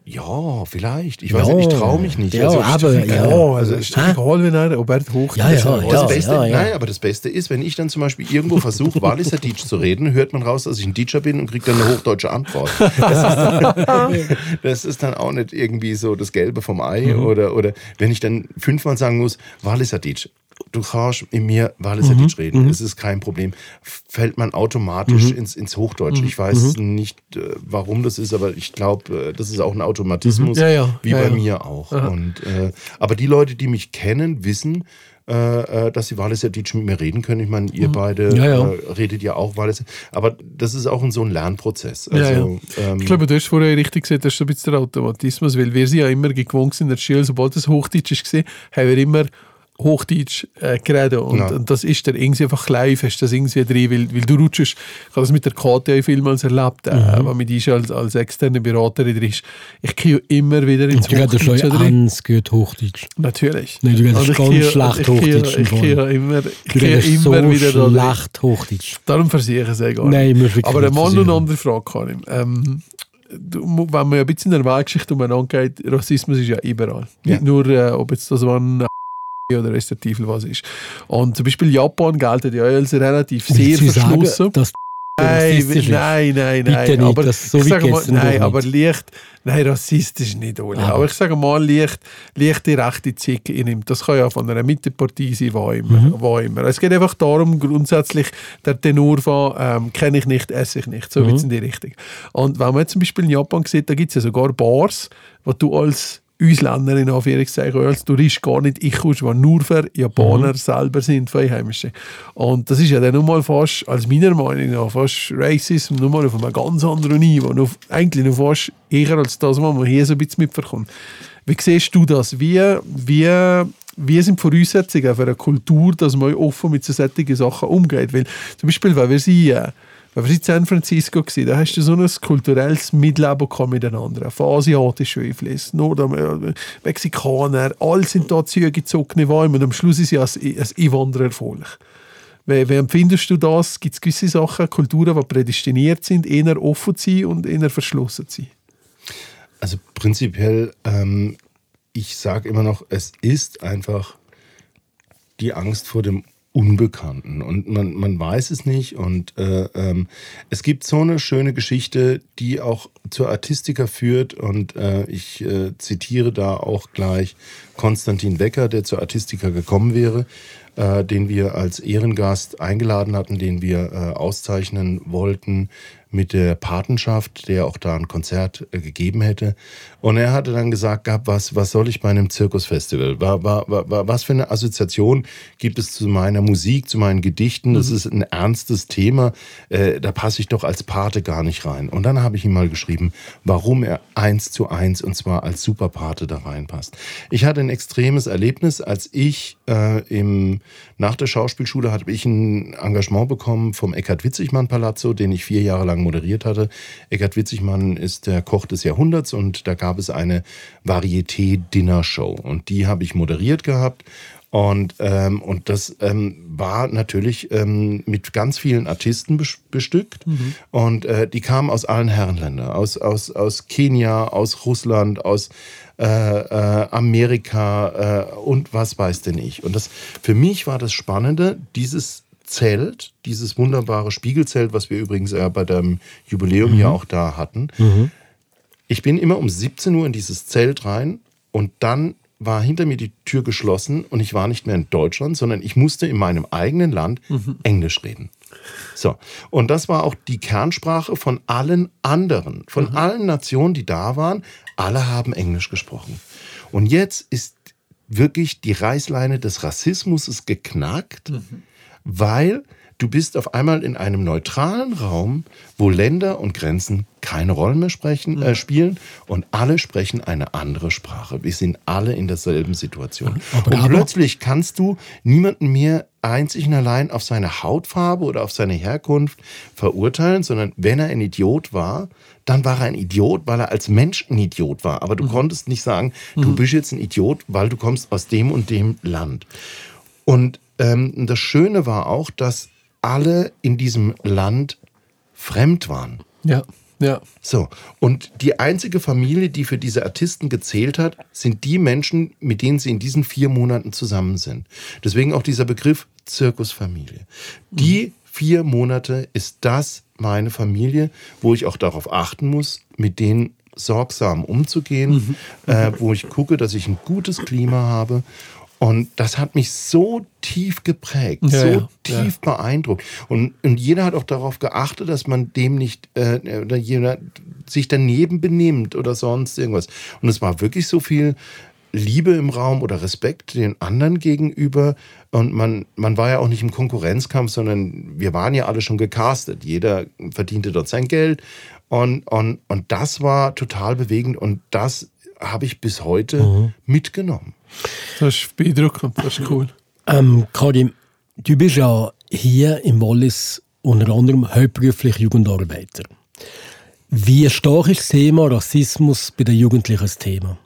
[SPEAKER 5] ja, vielleicht. Ich
[SPEAKER 4] Ja.
[SPEAKER 5] weiß nicht, ich traue mich nicht.
[SPEAKER 4] Ja,
[SPEAKER 5] also,
[SPEAKER 4] aber-
[SPEAKER 3] Ja,
[SPEAKER 4] Ja.
[SPEAKER 3] also ist doch
[SPEAKER 4] Hä?
[SPEAKER 3] egal, wenn er, ob er Hochdeutsch
[SPEAKER 4] Ja, ja,
[SPEAKER 3] sagt.
[SPEAKER 4] ja.
[SPEAKER 5] das Beste,
[SPEAKER 4] ja.
[SPEAKER 5] Nein, aber das Beste ist, wenn ich dann zum Beispiel irgendwo versuche, Walliserdeutsch zu reden, hört man raus, dass ich ein Deutscher bin und kriegt dann eine hochdeutsche Antwort. Das ist, dann, das ist dann auch nicht irgendwie so das Gelbe vom Ei. Oder, oder wenn ich dann fünfmal sagen muss, Walliserdeutsch, du kannst in mir Walliserdeutsch reden, es ist kein Problem, fällt man automatisch ins, ins Hochdeutsch. Ich weiß nicht, äh, warum das ist, aber ich glaube, äh, das ist auch ein Automatismus,
[SPEAKER 3] Ja, ja.
[SPEAKER 5] wie
[SPEAKER 3] Ja,
[SPEAKER 5] bei
[SPEAKER 3] ja.
[SPEAKER 5] mir auch. Und, äh, aber die Leute, die mich kennen, wissen, äh, äh, dass sie Walliserdeutsch mit mir reden können. Ich meine, ihr beide
[SPEAKER 4] Mhm. Ja, ja.
[SPEAKER 5] Äh, redet ja auch Walliser. Aber das ist auch ein, so ein Lernprozess.
[SPEAKER 3] Ja,
[SPEAKER 5] Also, Ähm,
[SPEAKER 3] Ich glaube, du hast vorher richtig gesagt, das ist so ein bisschen der Automatismus, weil wir sind ja immer gewohnt sind in der Schule, sobald es Hochdeutsch ist, haben wir immer Hochdeutsch äh, geredet und,
[SPEAKER 5] Ja.
[SPEAKER 3] und das ist dann irgendwie einfach live, hast du das irgendwie drin, weil, weil du rutschst, ich habe das mit der KTI vielmals erlebt, äh,
[SPEAKER 4] Mhm.
[SPEAKER 3] wenn mit ist als, als externe Beraterin drin ist, ich gehe immer wieder ins
[SPEAKER 4] Du redest schon
[SPEAKER 3] Hochdeutsch drin.
[SPEAKER 4] ganz gut Hochdeutsch.
[SPEAKER 3] Natürlich.
[SPEAKER 4] Nein, du
[SPEAKER 3] ich
[SPEAKER 4] ganz
[SPEAKER 3] gehe-
[SPEAKER 4] schlecht
[SPEAKER 3] ich gehe-
[SPEAKER 4] Hochdeutsch
[SPEAKER 3] Ich gehe immer, ich gehe immer
[SPEAKER 4] so
[SPEAKER 3] wieder da drin.
[SPEAKER 4] schlecht Hochdeutsch.
[SPEAKER 3] Darum versuche ich es eh gar
[SPEAKER 4] Nein,
[SPEAKER 3] nicht.
[SPEAKER 4] wirklich
[SPEAKER 3] Aber eine
[SPEAKER 4] nicht
[SPEAKER 3] Mann und andere Frage, Karim. Ähm, du, mu- wenn man ja ein bisschen in der Weltgeschichte umeinander geht, Rassismus ist ja überall.
[SPEAKER 5] Ja.
[SPEAKER 3] Nicht nur, äh, ob jetzt das ein oder respektive was ist. Und zum Beispiel Japan gilt ja als relativ sehr
[SPEAKER 4] Willst du
[SPEAKER 3] verschlossen.
[SPEAKER 4] sagen,
[SPEAKER 3] Nein, nein, nein,
[SPEAKER 4] Bitte
[SPEAKER 3] nein.
[SPEAKER 4] nicht,
[SPEAKER 3] aber
[SPEAKER 4] das so
[SPEAKER 3] ich sage mal, nein, aber leicht, nein, rassistisch nicht, Oli.
[SPEAKER 4] Aber-
[SPEAKER 3] Aber, ich sage mal, leicht, leichte rechte Zicke innimmt. Das kann ja von einer Mittepartei sein, wo immer,
[SPEAKER 4] Mhm.
[SPEAKER 3] wo immer. Es geht einfach darum, grundsätzlich, der Tenor von ähm, kenne ich nicht, esse ich nicht. So
[SPEAKER 4] Mhm.
[SPEAKER 3] wird's in die Richtung. Und wenn man jetzt zum Beispiel in Japan sieht, da gibt es ja sogar Bars, wo du als Ausländer in Anführungszeichen als Tourist gar nicht ich kommst, die nur für Japaner
[SPEAKER 4] Mhm.
[SPEAKER 3] selber sind, für Einheimische. Und das ist ja dann nun mal fast, als meiner Meinung nach, fast Racism, nur mal auf einem ganz anderen Niveau, noch, eigentlich noch fast eher als das, was man hier so ein bisschen mitbekommt. Wie siehst du das? Wie, wie, wie sind die Voraussetzungen für eine Kultur, dass man offen mit so solchen Sachen umgeht? Weil zum Beispiel, wenn wir sie äh, wenn wir in San Francisco waren, da hast du so ein kulturelles Mitleben miteinander. Von asiatischen Einflüssen, Nordamer, Mexikaner, alle sind da zugezogene Wäume und am Schluss ist ja ein, ein. Wie, wie empfindest du das? Gibt es gewisse Sachen, Kulturen, die prädestiniert sind, eher offen zu sein und eher verschlossen zu sein?
[SPEAKER 5] Also prinzipiell, ähm, ich sage immer noch, es ist einfach die Angst vor dem Unbekannten. Und man, man weiß es nicht. Und äh, ähm, es gibt so eine schöne Geschichte, die auch zur Artistika führt. Und äh, ich äh, zitiere da auch gleich Konstantin Wecker, der zur Artistika gekommen wäre, äh, den wir als Ehrengast eingeladen hatten, den wir äh, auszeichnen wollten mit der Patenschaft, der auch da ein Konzert äh, gegeben hätte. Und er hatte dann gesagt gehabt, was, was soll ich bei einem Zirkusfestival? War, war, war, was für eine Assoziation gibt es zu meiner Musik, zu meinen Gedichten? Das ist ein ernstes Thema. Äh, da passe ich doch als Pate gar nicht rein. Und dann habe ich ihm mal geschrieben, warum er eins zu eins und zwar als Superpate da reinpasst. Ich hatte ein extremes Erlebnis, als ich äh, im nach der Schauspielschule habe ich ein Engagement bekommen vom Eckhard Witzigmann Palazzo, den ich vier Jahre lang moderiert hatte. Eckhard Witzigmann ist der Koch des Jahrhunderts und da gab es eine Varieté-Dinner-Show und die habe ich moderiert gehabt. Und, ähm, und das ähm, war natürlich ähm, mit ganz vielen Artisten bestückt. Mhm. Und äh, die kamen aus allen Herrenländern, aus, aus, aus Kenia, aus Russland, aus äh, äh, Amerika äh, und was weiß denn ich. Und das für mich war das Spannende, dieses Zelt, dieses wunderbare Spiegelzelt, was wir übrigens äh, bei dem Jubiläum mhm. ja auch da hatten. Mhm. Ich bin immer um 17 Uhr in dieses Zelt rein und dann war hinter mir die Tür geschlossen und ich war nicht mehr in Deutschland, sondern ich musste in meinem eigenen Land mhm. Englisch reden. So, und das war auch die Kernsprache von allen anderen, von mhm. allen Nationen, die da waren. Alle haben Englisch gesprochen. Und jetzt ist wirklich die Reißleine des Rassismus geknackt, mhm. Weil Du bist auf einmal in einem neutralen Raum, wo Länder und Grenzen keine Rolle mehr sprechen, äh, spielen und alle sprechen eine andere Sprache. Wir sind alle in derselben Situation. Aber, und plötzlich kannst du niemanden mehr einzig und allein auf seine Hautfarbe oder auf seine Herkunft verurteilen, sondern wenn er ein Idiot war, dann war er ein Idiot, weil er als Mensch ein Idiot war. Aber du mhm. konntest nicht sagen, du mhm. bist jetzt ein Idiot, weil du kommst aus dem und dem Land. Und ähm, das Schöne war auch, dass alle in diesem Land fremd waren.
[SPEAKER 3] Ja. Ja.
[SPEAKER 5] So, und die einzige Familie, die für diese Artisten gezählt hat, sind die Menschen, mit denen sie in diesen vier Monaten zusammen sind. Deswegen auch dieser Begriff Zirkusfamilie. Die mhm. vier Monate ist das meine Familie, wo ich auch darauf achten muss, mit denen sorgsam umzugehen, mhm. äh, wo ich gucke, dass ich ein gutes Klima habe und das hat mich so tief geprägt, ja, so ja, tief ja. beeindruckt. Und, und jeder hat auch darauf geachtet, dass man dem nicht, äh, oder jeder sich daneben benimmt oder sonst irgendwas. Und es war wirklich so viel Liebe im Raum oder Respekt den anderen gegenüber. Und man, man war ja auch nicht im Konkurrenzkampf, sondern wir waren ja alle schon gecastet. Jeder verdiente dort sein Geld. Und, und, und das war total bewegend. Und das habe ich bis heute mhm. mitgenommen.
[SPEAKER 3] Das ist beeindruckend, das ist cool.
[SPEAKER 4] Ähm, Karim, du bist ja hier im Wallis unter anderem hauptberuflich Jugendarbeiter. Wie stark ist das Thema Rassismus bei den Jugendlichen das Thema?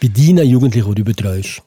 [SPEAKER 4] Bei deinen Jugendlichen, die du betreust?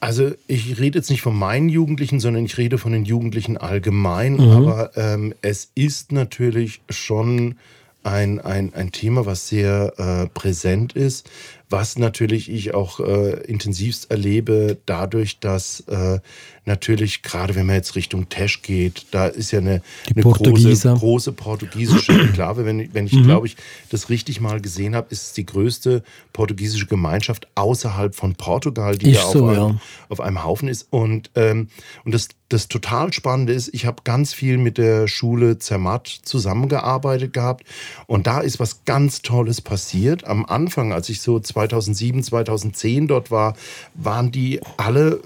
[SPEAKER 5] Also ich rede jetzt nicht von meinen Jugendlichen, sondern ich rede von den Jugendlichen allgemein. Mhm. Aber ähm, es ist natürlich schon ein, ein, ein Thema, was sehr äh, präsent ist was natürlich ich auch äh, intensivst erlebe, dadurch, dass äh, natürlich, gerade wenn man jetzt Richtung Tesch geht, da ist ja eine, eine große, große portugiesische Enklave. Wenn, wenn ich, mhm. glaube ich, das richtig mal gesehen habe, ist es die größte portugiesische Gemeinschaft außerhalb von Portugal, die da
[SPEAKER 4] so,
[SPEAKER 5] auf,
[SPEAKER 4] einem,
[SPEAKER 5] ja. auf einem Haufen ist. Und, ähm, und das, das total Spannende ist, ich habe ganz viel mit der Schule Zermatt zusammengearbeitet gehabt. Und da ist was ganz Tolles passiert. Am Anfang, als ich so 2007, 2010 dort war, waren die alle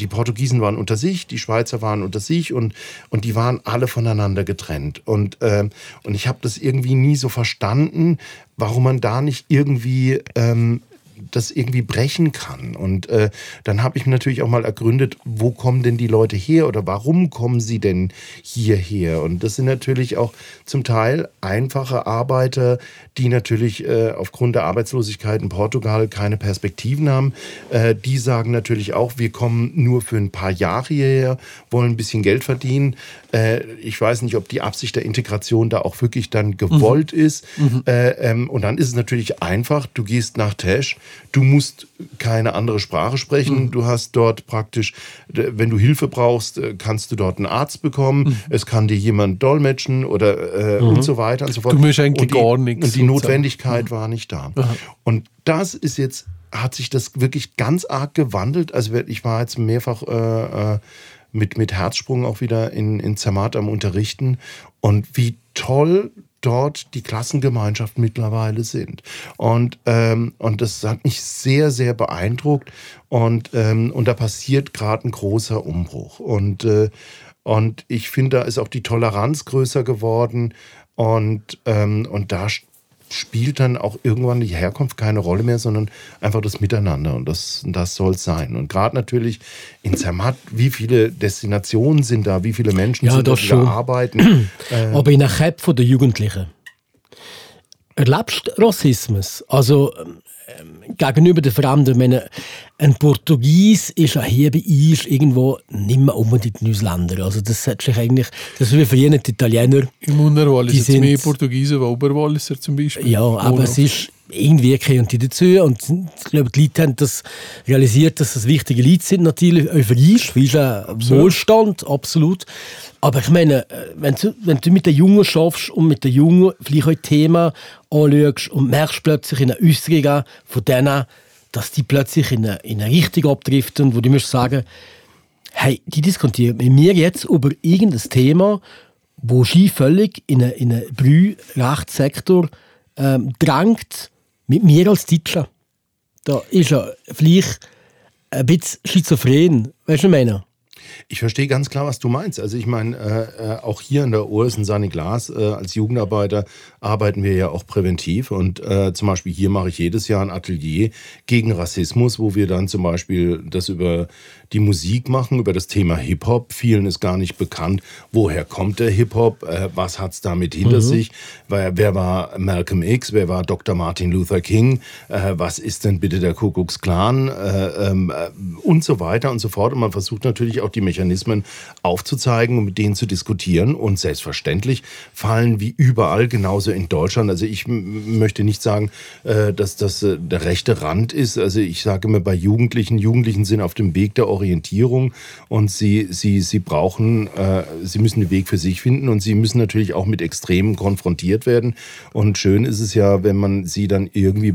[SPEAKER 5] die Portugiesen waren unter sich, die Schweizer waren unter sich und, und die waren alle voneinander getrennt. Und, äh, und ich habe das irgendwie nie so verstanden, warum man da nicht irgendwie ähm, das irgendwie brechen kann. Und äh, dann habe ich mir natürlich auch mal ergründet, wo kommen denn die Leute her oder warum kommen sie denn hierher? Und das sind natürlich auch zum Teil einfache Arbeiter, die natürlich äh, aufgrund der Arbeitslosigkeit in Portugal keine Perspektiven haben. Äh, die sagen natürlich auch, wir kommen nur für ein paar Jahre hierher, wollen ein bisschen Geld verdienen. Äh, ich weiß nicht, ob die Absicht der Integration da auch wirklich dann gewollt mhm. ist. Mhm. Äh, ähm, und dann ist es natürlich einfach, du gehst nach Tesch, du musst keine andere Sprache sprechen, mhm. du hast dort praktisch, wenn du Hilfe brauchst, äh, kannst du dort einen Arzt bekommen, mhm. es kann dir jemand dolmetschen oder äh, und mhm. so weiter und so fort.
[SPEAKER 3] Du musst eigentlich die, gar nichts.
[SPEAKER 5] Und die Notwendigkeit war nicht da. Und das ist jetzt hat sich das wirklich ganz arg gewandelt. Also ich war jetzt mehrfach äh, äh mit, mit Herzsprung auch wieder in, in Zermatt am Unterrichten. Und wie toll dort die Klassengemeinschaft mittlerweile sind. Und, ähm, und das hat mich sehr, sehr beeindruckt. Und, ähm, und da passiert gerade ein großer Umbruch. Und, äh, und ich finde, da ist auch die Toleranz größer geworden. Und, ähm, und da spielt dann auch irgendwann die Herkunft keine Rolle mehr, sondern einfach das Miteinander und das, das soll es sein. Und gerade natürlich in Zermatt, wie viele Destinationen sind da, wie viele Menschen
[SPEAKER 4] Ja,
[SPEAKER 5] sind da,
[SPEAKER 4] das schon.
[SPEAKER 5] arbeiten.
[SPEAKER 4] Aber in der Köpfe der Jugendlichen. Erlebst du Rassismus? Also ähm, gegenüber den Fremden. Meine, ein Portugies ist ja hier bei uns irgendwo nicht mehr unbedingt ein Ausländer. Also das hat sich eigentlich, das ist wie für jeden Italiener.
[SPEAKER 3] Im Unterwall
[SPEAKER 4] Die
[SPEAKER 3] ist jetzt mehr
[SPEAKER 4] sind-
[SPEAKER 3] Portugiesen wie Oberwalliser zum Beispiel.
[SPEAKER 4] Ja, aber es ist irgendwie gehören die dazu. Und ich glaube, die Leute haben das realisiert, dass das wichtige Leute sind, natürlich. Uns, für unseren Wohlstand, absolut. Aber ich meine, äh, wenn du, wenn du mit den Jungen schaffst und mit den Jungen vielleicht auch Themen anschaust und merkst plötzlich in einer Äußerung von denen, dass die plötzlich in eine, in eine Richtung abdriften, wo du musst sagen, hey, die diskutieren mit mir jetzt über irgendein Thema, wo sie völlig in einen, in einen Brührechtssektor ähm, drängt, mit mir als Deutscher. Da ist er vielleicht ein bisschen schizophren. Weißt du, was ich meine?
[SPEAKER 5] Ich verstehe ganz klar, was du meinst. Also ich meine, äh, äh, auch hier in der Ursen Sani Glas äh, als Jugendarbeiter arbeiten wir ja auch präventiv. Und äh, zum Beispiel hier mache ich jedes Jahr ein Atelier gegen Rassismus, wo wir dann zum Beispiel das über die Musik machen, über das Thema Hip-Hop. Vielen ist gar nicht bekannt, woher kommt der Hip-Hop, äh, was hat es damit hinter sich, wer, wer war Malcolm X, wer war Dr. Martin Luther King, äh, was ist denn bitte der Ku Klux Klan äh, ähm, äh, und so weiter und so fort. Und man versucht natürlich auch die Mechanismen aufzuzeigen und mit denen zu diskutieren. Und selbstverständlich fallen wie überall, genauso in Deutschland. Also ich möchte nicht sagen, äh, dass das äh, der rechte Rand ist. Also ich sage immer bei Jugendlichen, Jugendlichen sind auf dem Weg der Orientierung und sie, sie, sie brauchen, äh, sie müssen den Weg für sich finden und sie müssen natürlich auch mit Extremen konfrontiert werden. Und schön ist es ja, wenn man sie dann irgendwie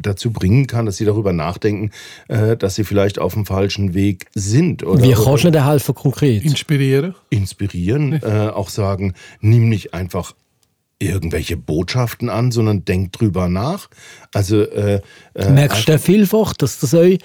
[SPEAKER 5] dazu bringen kann, dass sie darüber nachdenken, dass sie vielleicht auf dem falschen Weg sind. Oder,
[SPEAKER 4] Wie kannst du dir helfen konkret?
[SPEAKER 3] Inspirieren.
[SPEAKER 5] inspirieren, äh, auch sagen, nimm nicht einfach irgendwelche Botschaften an, sondern denk drüber nach. Also äh, äh,
[SPEAKER 4] Merkst du vielfach, dass das euch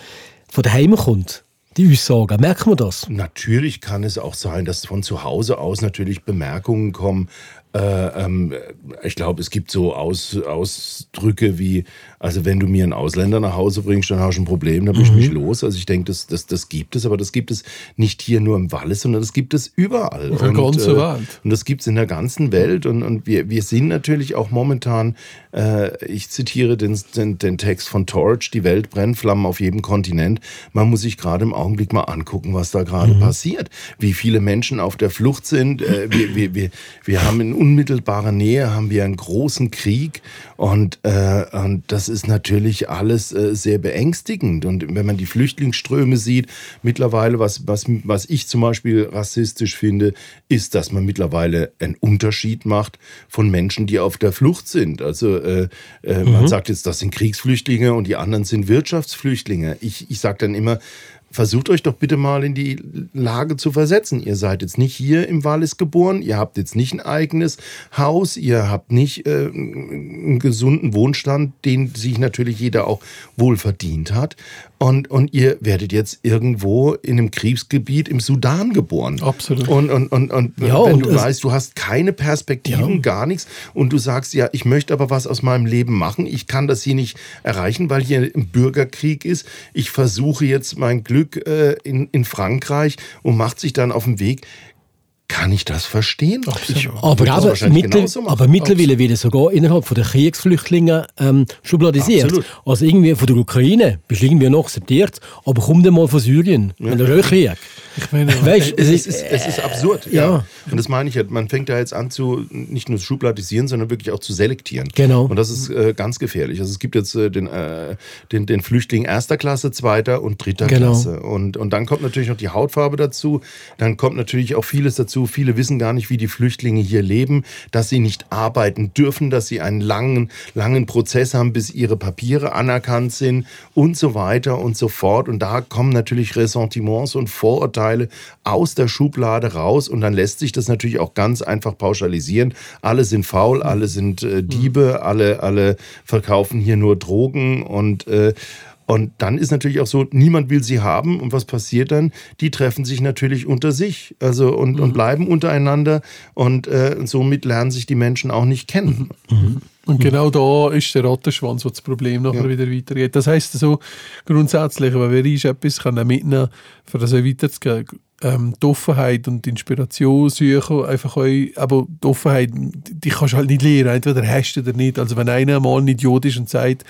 [SPEAKER 4] von daheim kommt? Die Aussagen, merkt man das?
[SPEAKER 5] Natürlich kann es auch sein, dass von zu Hause aus natürlich Bemerkungen kommen. Äh, ähm, ich glaube, es gibt so aus, Ausdrücke wie, also wenn du mir einen Ausländer nach Hause bringst, dann hast du ein Problem, dann bin ich mich los. Also ich denke, das, das, das gibt es, aber das gibt es nicht hier nur im Wallis, sondern das gibt es überall.
[SPEAKER 3] Ganzen
[SPEAKER 5] äh. Und das gibt es in der ganzen Welt. Und, und wir, wir sind natürlich auch momentan, äh, ich zitiere den, den, den Text von Torch, die Welt brennt, Flammen auf jedem Kontinent. Man muss sich gerade im Augenblick mal angucken, was da gerade passiert. Wie viele Menschen auf der Flucht sind. Äh, wir, wir, wir, wir haben in unmittelbarer Nähe haben wir einen großen Krieg. Und, äh, und das ist natürlich alles äh, sehr beängstigend. Und wenn man die Flüchtlingsströme sieht, mittlerweile, was, was, was ich zum Beispiel rassistisch finde, ist, dass man mittlerweile einen Unterschied macht von Menschen, die auf der Flucht sind. Also äh, äh, man sagt jetzt, das sind Kriegsflüchtlinge und die anderen sind Wirtschaftsflüchtlinge. Ich, ich sage dann immer, versucht euch doch bitte mal in die Lage zu versetzen. Ihr seid jetzt nicht hier im Wallis geboren, ihr habt jetzt nicht ein eigenes Haus, ihr habt nicht äh, einen gesunden Wohnstand, den sich natürlich jeder auch wohl verdient hat. Und, und ihr werdet jetzt irgendwo in einem Kriegsgebiet im Sudan geboren.
[SPEAKER 3] Absolut.
[SPEAKER 5] Und, und, und, und
[SPEAKER 4] Ja,
[SPEAKER 5] wenn
[SPEAKER 4] und
[SPEAKER 5] du weißt, du hast keine Perspektiven,
[SPEAKER 4] Ja.
[SPEAKER 5] gar nichts, und du sagst, ja, ich möchte aber was aus meinem Leben machen, ich kann das hier nicht erreichen, weil hier ein Bürgerkrieg ist. Ich versuche jetzt mein Glück äh, in, in Frankreich und macht sich dann auf den Weg. Kann ich das verstehen? Ich
[SPEAKER 4] Aber,
[SPEAKER 5] das
[SPEAKER 4] aber, mittel, aber mittlerweile wird es sogar innerhalb von der Kriegsflüchtlinge ähm, schubladisiert.
[SPEAKER 5] Absolut.
[SPEAKER 4] Also irgendwie von der Ukraine bist du irgendwie noch akzeptiert, aber komm dann mal von Syrien, wenn der Krieg.
[SPEAKER 3] Ich meine,
[SPEAKER 4] Weißt,
[SPEAKER 5] Es ist, es, ist, es ist absurd. Ja.
[SPEAKER 4] ja.
[SPEAKER 5] Und das meine ich ja. Man fängt da jetzt an zu nicht nur zu schubladisieren, sondern wirklich auch zu selektieren.
[SPEAKER 4] Genau.
[SPEAKER 5] Und das ist äh, ganz gefährlich. Also es gibt jetzt äh, den, äh, den, den Flüchtling erster Klasse, zweiter und dritter
[SPEAKER 4] Genau.
[SPEAKER 5] Klasse. Und, und dann kommt natürlich noch die Hautfarbe dazu. Dann kommt natürlich auch vieles dazu. Viele wissen gar nicht, wie die Flüchtlinge hier leben, dass sie nicht arbeiten dürfen, dass sie einen langen, langen Prozess haben, bis ihre Papiere anerkannt sind und so weiter und so fort. Und da kommen natürlich Ressentiments und Vorurteile aus der Schublade raus. Und dann lässt sich das natürlich auch ganz einfach pauschalisieren. Alle sind faul, alle sind äh, Diebe, alle, alle verkaufen hier nur Drogen und äh, Und dann ist natürlich auch so, niemand will sie haben. Und was passiert dann? Die treffen sich natürlich unter sich also und, und bleiben untereinander. Und äh, somit lernen sich die Menschen auch nicht kennen.
[SPEAKER 3] Und genau da ist der Rattenschwanz, wo das Problem nachher wieder weitergeht. Das heisst so grundsätzlich, wenn wir etwas können mitnehmen für das auch weiterzugehen, ähm, die Offenheit und die Inspiration suchen, einfach euch, aber die Offenheit, die kannst du halt nicht lernen, entweder hast du oder nicht. Also wenn einer mal ein Idiot ist und sagt,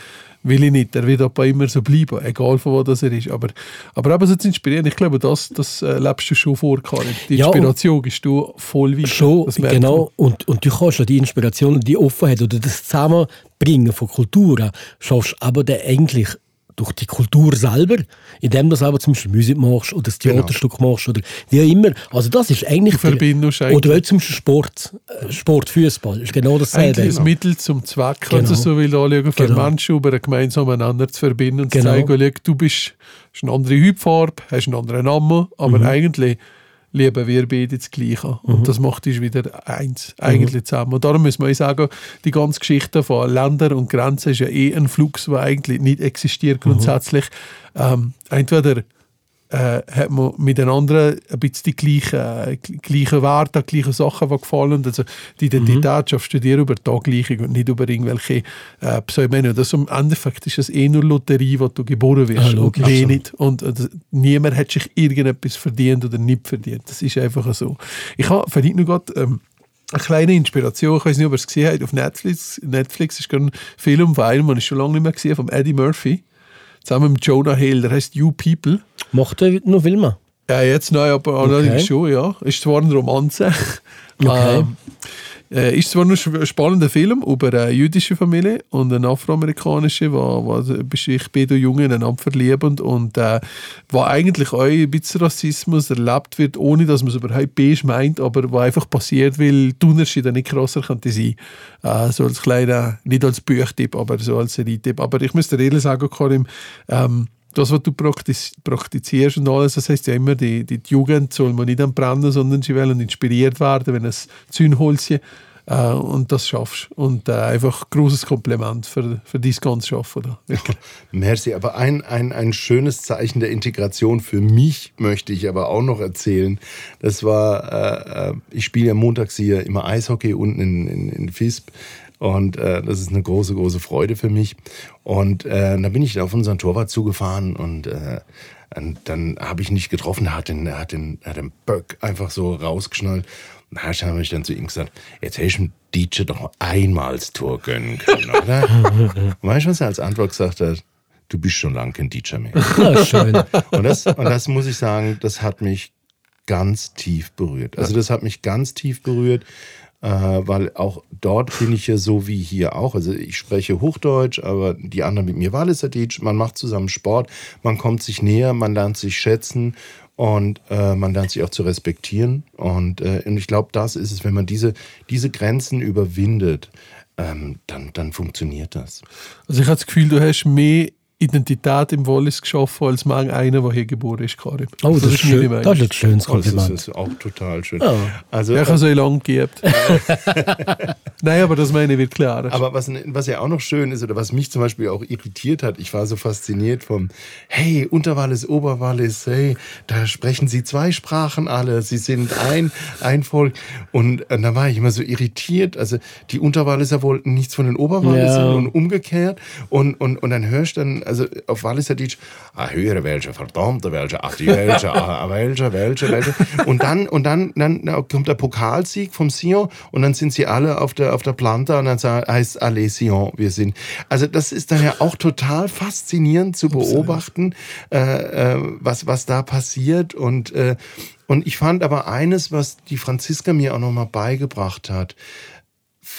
[SPEAKER 3] will ich nicht, der wird aber immer so bleiben, egal von wo das er ist. Aber, aber eben so zu inspirieren, ich glaube, das, das äh, lebst du schon vor, Karin. Die
[SPEAKER 4] Ja,
[SPEAKER 3] Inspiration gibst du voll weiter.
[SPEAKER 4] Schon, genau. Und, und du kannst ja die Inspiration und die Offenheit oder das Zusammenbringen von Kulturen schaffst aber dann eigentlich durch die Kultur selber, indem du selber zum Beispiel Musik machst oder das
[SPEAKER 5] Genau.
[SPEAKER 4] Theaterstück machst oder wie auch immer. Also das ist eigentlich...
[SPEAKER 3] Du verbindest eigentlich-
[SPEAKER 4] Oder auch zum Beispiel Sport, äh, Sport, Fußball, ist genau dasselbe.
[SPEAKER 3] Eigentlich ein Mittel zum Zweck, wenn du
[SPEAKER 4] Genau.
[SPEAKER 3] so will, anschauen, für
[SPEAKER 4] Genau.
[SPEAKER 3] Menschen über einen gemeinsamen einander zu verbinden und
[SPEAKER 4] Genau.
[SPEAKER 3] zu zeigen, schau, du bist hast eine andere Hautfarbe, hast einen anderen Namen, aber
[SPEAKER 4] Mhm.
[SPEAKER 3] eigentlich lieben wir beide das Gleiche. Und das macht uns wieder eins,
[SPEAKER 4] Mhm.
[SPEAKER 3] eigentlich zusammen. Und darum muss man sagen, die ganze Geschichte von Ländern und Grenzen ist ja eh ein Flux, der eigentlich nicht existiert
[SPEAKER 4] Mhm.
[SPEAKER 3] grundsätzlich. Ähm, entweder äh, hat man miteinander ein bisschen die gleichen, äh, gleichen Werte, die gleichen Sachen, die gefallen. Also die Identität schaffst du dir über die Gleichung und nicht über irgendwelche äh, Pseudonym. Das im Endeffekt ist es eh nur Lotterie, wo du geboren wirst
[SPEAKER 4] Ah,
[SPEAKER 3] und mehr nicht. Und äh, niemand hat sich irgendetwas verdient oder nicht verdient. Das ist einfach so. Ich habe vielleicht noch gerade ähm, eine kleine Inspiration, ich weiß nicht, ob ihr es gesehen habt, auf Netflix. Netflix ist gerade ein Film von einem, den ich schon lange nicht mehr gesehen habe, von Eddie Murphy. Zusammen mit Jonah Hill, der heißt You People.
[SPEAKER 4] Macht er noch Filme?
[SPEAKER 3] Ja, jetzt neu, aber allerdings schon, ja. Ist zwar ein Romanze.
[SPEAKER 4] Okay.
[SPEAKER 3] Ähm, äh, ist zwar ein spannender Film über eine jüdische Familie und eine afroamerikanische, wo, wo sich beide Jungen ineinander verlieben und äh, wo eigentlich auch ein bisschen Rassismus erlebt wird, ohne dass man es überhaupt beige meint, aber was einfach passiert, weil die Unterschiede nicht krasser könnte sein. Äh, so als kleiner, nicht als Buchtipp, aber so als Serie-Tipp. Aber ich muss dir ehrlich sagen, Karim, ähm, das, was du praktiz praktizierst und alles, das heißt ja immer, die, die Jugend soll man nicht anbrennen, sondern sie wollen inspiriert werden, wenn es Zündholzchen äh, und das schaffst. Und äh, einfach großes Kompliment für, für dein ganzes Schaffen. Da.
[SPEAKER 5] Merci, aber ein, ein, ein schönes Zeichen der Integration für mich möchte ich aber auch noch erzählen. Das war, äh, äh, ich spiele ja montags hier immer Eishockey unten in, in, in Visp. Und äh, das ist eine große, große Freude für mich. Und äh, da bin ich auf unseren Torwart zugefahren und, äh, und dann habe ich nicht getroffen. Er hat den, er hat den, er hat den Böck einfach so rausgeschnallt. Und da habe ich dann zu ihm gesagt, jetzt hätte ich dem DJ doch einmal das Tor gönnen können, oder? und weißt du, was er als Antwort gesagt hat? Du bist schon lange kein DJ mehr.
[SPEAKER 4] Ja, schön.
[SPEAKER 5] Und das, und das muss ich sagen, das hat mich ganz tief berührt. Also das hat mich ganz tief berührt, äh, weil auch dort bin ich ja so wie hier auch. Also ich spreche Hochdeutsch, aber die anderen mit mir Walliserdeutsch. Man macht zusammen Sport, man kommt sich näher, man lernt sich schätzen und äh, man lernt sich auch zu respektieren. Und, äh, und ich glaube, das ist es, wenn man diese, diese Grenzen überwindet, ähm, dann, dann funktioniert das.
[SPEAKER 3] Also ich habe das Gefühl, du hast mehr Identität im Wallis geschaffen, als manch einer, der hier geboren ist, Karim.
[SPEAKER 4] Oh, das, ist
[SPEAKER 3] meine
[SPEAKER 4] schön. Das ist ein schönes
[SPEAKER 5] Oh, das, ist,
[SPEAKER 4] Kompliment.
[SPEAKER 5] das ist auch total schön.
[SPEAKER 4] Ja.
[SPEAKER 5] Also,
[SPEAKER 3] ich habe so lange geübt. Nein, aber das meine ich wird klar.
[SPEAKER 5] Aber was, was ja auch noch schön ist oder was mich zum Beispiel auch irritiert hat, ich war so fasziniert vom, hey, Unterwallis, Oberwallis, hey, da sprechen sie zwei Sprachen alle, sie sind ein, ein Volk. Und, äh, da war ich immer so irritiert. Also die Unterwalliser wollten nichts von den Oberwallisern
[SPEAKER 4] Ja.
[SPEAKER 5] und umgekehrt. Und, und, und dann hörst du dann, also auf Walliser Deutsch, ah, höre welche, verdammte welche, ach die welche, ah, welche, welche, welche. Und dann, und dann, dann kommt der Pokalsieg vom Sion und dann sind sie alle auf der, auf der Planta und dann heißt Allez Sion, wir sind. Also das ist dann ja auch total faszinierend zu beobachten, äh, äh, was, was da passiert und, äh, und ich fand aber eines, was die Franziska mir auch nochmal beigebracht hat,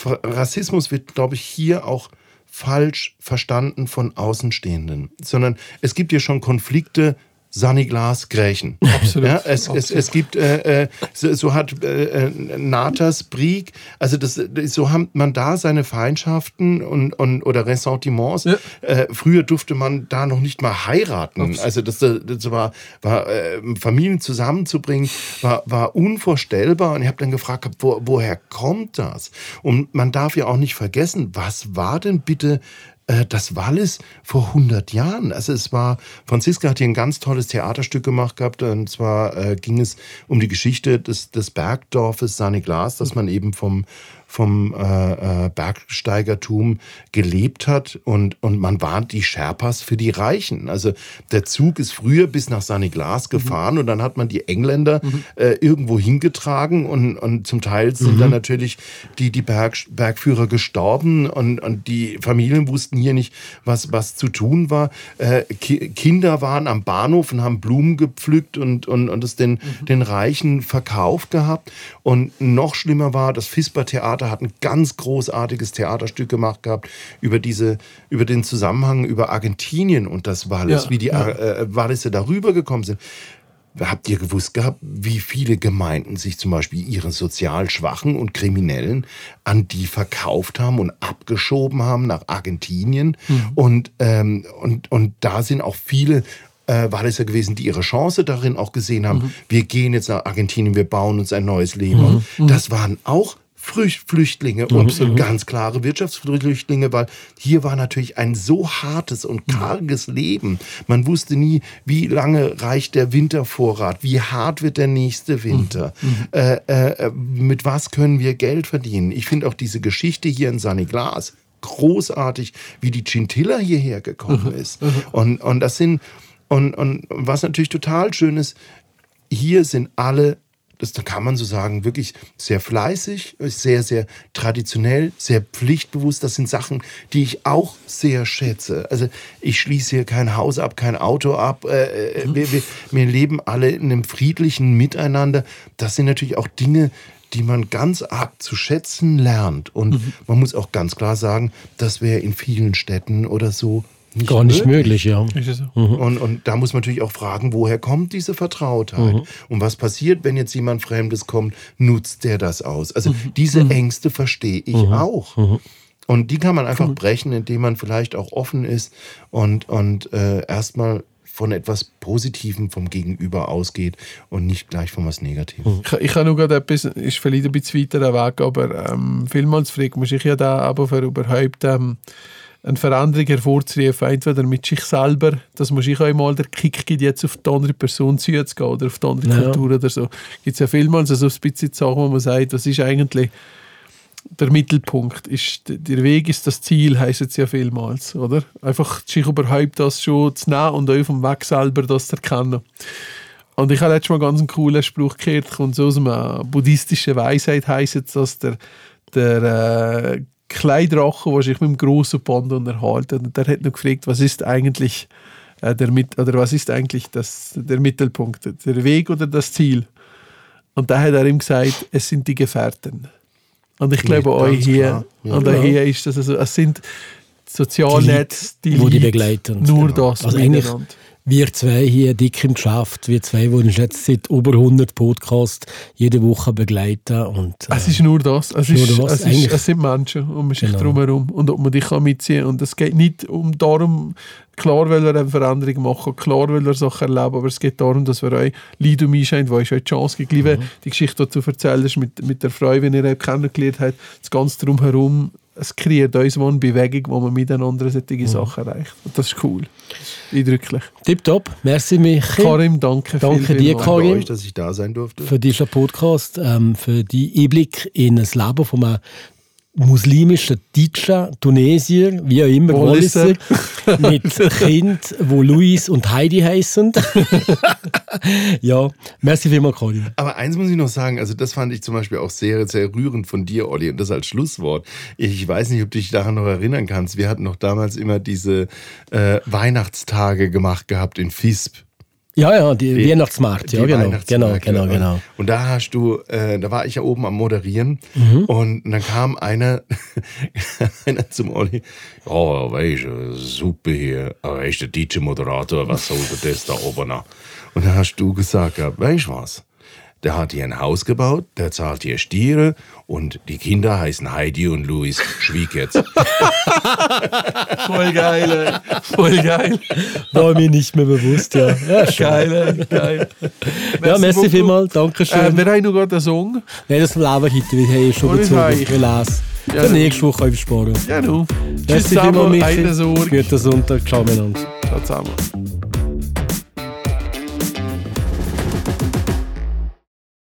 [SPEAKER 5] Rassismus wird, glaube ich, hier auch falsch verstanden von Außenstehenden, sondern es gibt ja schon Konflikte. Sanni Glas, Grächen.
[SPEAKER 3] Absolut.
[SPEAKER 5] Ja, es, es, es gibt, äh, äh, so, so hat äh, äh, Natas Brieg, also das, so hat man da seine Feindschaften und, und, oder Ressentiments.
[SPEAKER 3] Ja.
[SPEAKER 5] Äh, früher durfte man da noch nicht mal heiraten. Also das, das war, war äh, Familien zusammenzubringen, war, war unvorstellbar. Und ich habe dann gefragt, wo, woher kommt das? Und man darf ja auch nicht vergessen, was war denn bitte äh, das Wallis vor 100 Jahren. Also es war, Franziska hat hier ein ganz tolles Theaterstück gemacht gehabt und zwar äh, ging es um die Geschichte des, des Bergdorfes Sani Glas, dass man eben vom, vom äh, äh, Bergsteigertum gelebt hat und, und man war die Sherpas für die Reichen. Also der Zug ist früher bis nach Sani Glas gefahren mhm. und dann hat man die Engländer mhm. äh, irgendwo hingetragen und, und zum Teil sind mhm. dann natürlich die, die Berg, Bergführer gestorben und, und die Familien wussten hier nicht, was, was zu tun war. Äh, Ki Kinder waren am Bahnhof und haben Blumen gepflückt und, und, und es den, mhm. den Reichen verkauft gehabt. Und noch schlimmer war, das Fisper Theater hat ein ganz großartiges Theaterstück gemacht gehabt über diese, über den Zusammenhang über Argentinien und das Wallis, ja, wie die ja. äh, Wallisse darüber gekommen sind. Habt ihr gewusst gehabt, wie viele Gemeinden sich zum Beispiel ihren sozial Schwachen und Kriminellen an die verkauft haben und abgeschoben haben nach Argentinien? Mhm. Und, ähm, und, und da sind auch viele äh, Walliser gewesen, die ihre Chance darin auch gesehen haben. Mhm. Wir gehen jetzt nach Argentinien, wir bauen uns ein neues Leben. Mhm. mhm. Das waren auch Flüchtlinge und mhm. ganz klare Wirtschaftsflüchtlinge, weil hier war natürlich ein so hartes und karges Leben. Man wusste nie, wie lange reicht der Wintervorrat, wie hart wird der nächste Winter, mhm. äh, äh, mit was können wir Geld verdienen. Ich finde auch diese Geschichte hier in Sunny Glas großartig, wie die Chintilla hierher gekommen mhm. ist. Mhm. Und, und das sind, und, und was natürlich total schön ist, hier sind alle das kann man so sagen, wirklich sehr fleißig, sehr, sehr traditionell, sehr pflichtbewusst. Das sind Sachen, die ich auch sehr schätze. Also ich schließe hier kein Haus ab, kein Auto ab. Äh, äh, wir, wir, wir leben alle in einem friedlichen Miteinander. Das sind natürlich auch Dinge, die man ganz arg zu schätzen lernt. Und mhm. man muss auch ganz klar sagen, das wäre in vielen Städten oder so
[SPEAKER 4] nicht Gar nicht möglich, möglich
[SPEAKER 5] ja. Mhm. Und, und da muss man natürlich auch fragen, woher kommt diese Vertrautheit? Mhm. Und was passiert, wenn jetzt jemand Fremdes kommt, nutzt der das aus? Also mhm. diese mhm. Ängste verstehe ich mhm. auch. Mhm. Und die kann man einfach brechen, indem man vielleicht auch offen ist und, und äh, erstmal von etwas Positivem vom Gegenüber ausgeht und nicht gleich von was Negativem.
[SPEAKER 3] Ich, ich habe nur gerade etwas, ist vielleicht ein bisschen weiter weg, aber ähm, vielmals fragt man sich ja da aber für überhaupt ähm, eine Veränderung hervorzurufen, entweder mit sich selber, dass man sich einmal der Kick gibt, jetzt auf die andere Person zu gehen oder auf die andere ja. Kultur oder so. Gibt es ja vielmals also ein bisschen Sachen, wo man sagt, was ist eigentlich der Mittelpunkt? Ist, der Weg ist das Ziel, heisst es ja vielmals, oder? Einfach sich überhaupt das schon zu nehmen und auf dem Weg selber das zu erkennen. Und ich habe letztes Mal ganz einen coolen Spruch gehört, kommt so aus einer buddhistischen Weisheit, heisst es, dass der, der äh, kleinen Drachen, der sich mit dem großen Bond unterhalten. Und der hat noch gefragt, was ist eigentlich äh, der Mit oder was ist eigentlich das, der Mittelpunkt, der Weg oder das Ziel? Und da hat er ihm gesagt, es sind die Gefährten. Und ich glaube, ja, euch hier, ja, und hier ist das also, es sind Sozialnetz,
[SPEAKER 4] die, die, die begleiten.
[SPEAKER 3] Nur genau. das.
[SPEAKER 4] Also eigentlich, wir zwei hier dick im Geschäft, wir zwei, die uns jetzt seit über 100 Podcasts jede Woche begleiten. Und,
[SPEAKER 3] äh, es ist nur das. Es, ist, das. Es, ist, es, sind Menschen um sich genau. drumherum und ob man dich kann mitziehen kann. Und es geht nicht um darum, klar will er eine Veränderung machen, klar will er Sachen erleben, aber es geht darum, dass wir euch Leid um einscheint, wo euch die Chance gegeben mhm. die Geschichte, die du erzählst mit, mit der Frau, wenn ihr kennengelernt habt, das Ganze drumherum es kreiert uns eine Bewegung, wo man miteinander solche mhm. Sachen erreicht. Und das ist cool. Eindrücklich.
[SPEAKER 4] Tipptopp. Merci, Michi.
[SPEAKER 3] Karim, danke.
[SPEAKER 4] Danke viel, dir, Karim. Danke euch,
[SPEAKER 5] dass ich da sein durfte.
[SPEAKER 4] Für diesen Podcast, ähm, für die Einblick in das Leben von einem muslimischen Deutscher, Tunesier, wie auch immer, Walliser, mit Kind, wo Luis und Heidi heißen. ja, merci vielmals, Conny.
[SPEAKER 5] Aber eins muss ich noch sagen, also das fand ich zum Beispiel auch sehr, sehr rührend von dir, Olli, und das als Schlusswort. Ich weiß nicht, ob du dich daran noch erinnern kannst. Wir hatten noch damals immer diese äh, Weihnachtstage gemacht gehabt in FISP.
[SPEAKER 4] Ja, ja, die, die Weihnachtsmarkt, ja, genau, genau, genau, genau.
[SPEAKER 5] Und da hast du, äh, da war ich ja oben am Moderieren mhm. und dann kam einer, einer zum Olli, ja, oh, weißt du, super hier, aber ist der DJ-Moderator, was soll das da oben noch? Und dann hast du gesagt, weißt du was? Der hat hier ein Haus gebaut, der zahlt hier Stiere und die Kinder heißen Heidi und Luis. Schwieg jetzt.
[SPEAKER 3] Voll geil, ey. voll geil.
[SPEAKER 4] War mir nicht mehr bewusst, ja. ja
[SPEAKER 3] geil, geil.
[SPEAKER 4] Ja, merci vielmals, danke schön. Äh,
[SPEAKER 3] wir haben noch gerade einen Song.
[SPEAKER 4] Nein, das leben heute, wir haben schon bezogen. Wir lesen.
[SPEAKER 3] Ja,
[SPEAKER 4] Für nächste Woche aufsparen.
[SPEAKER 3] Ja, nu. Tschüss
[SPEAKER 4] Merci vielmals, Michi. Guten Sonntag. Ciao miteinander.
[SPEAKER 3] Ciao zusammen.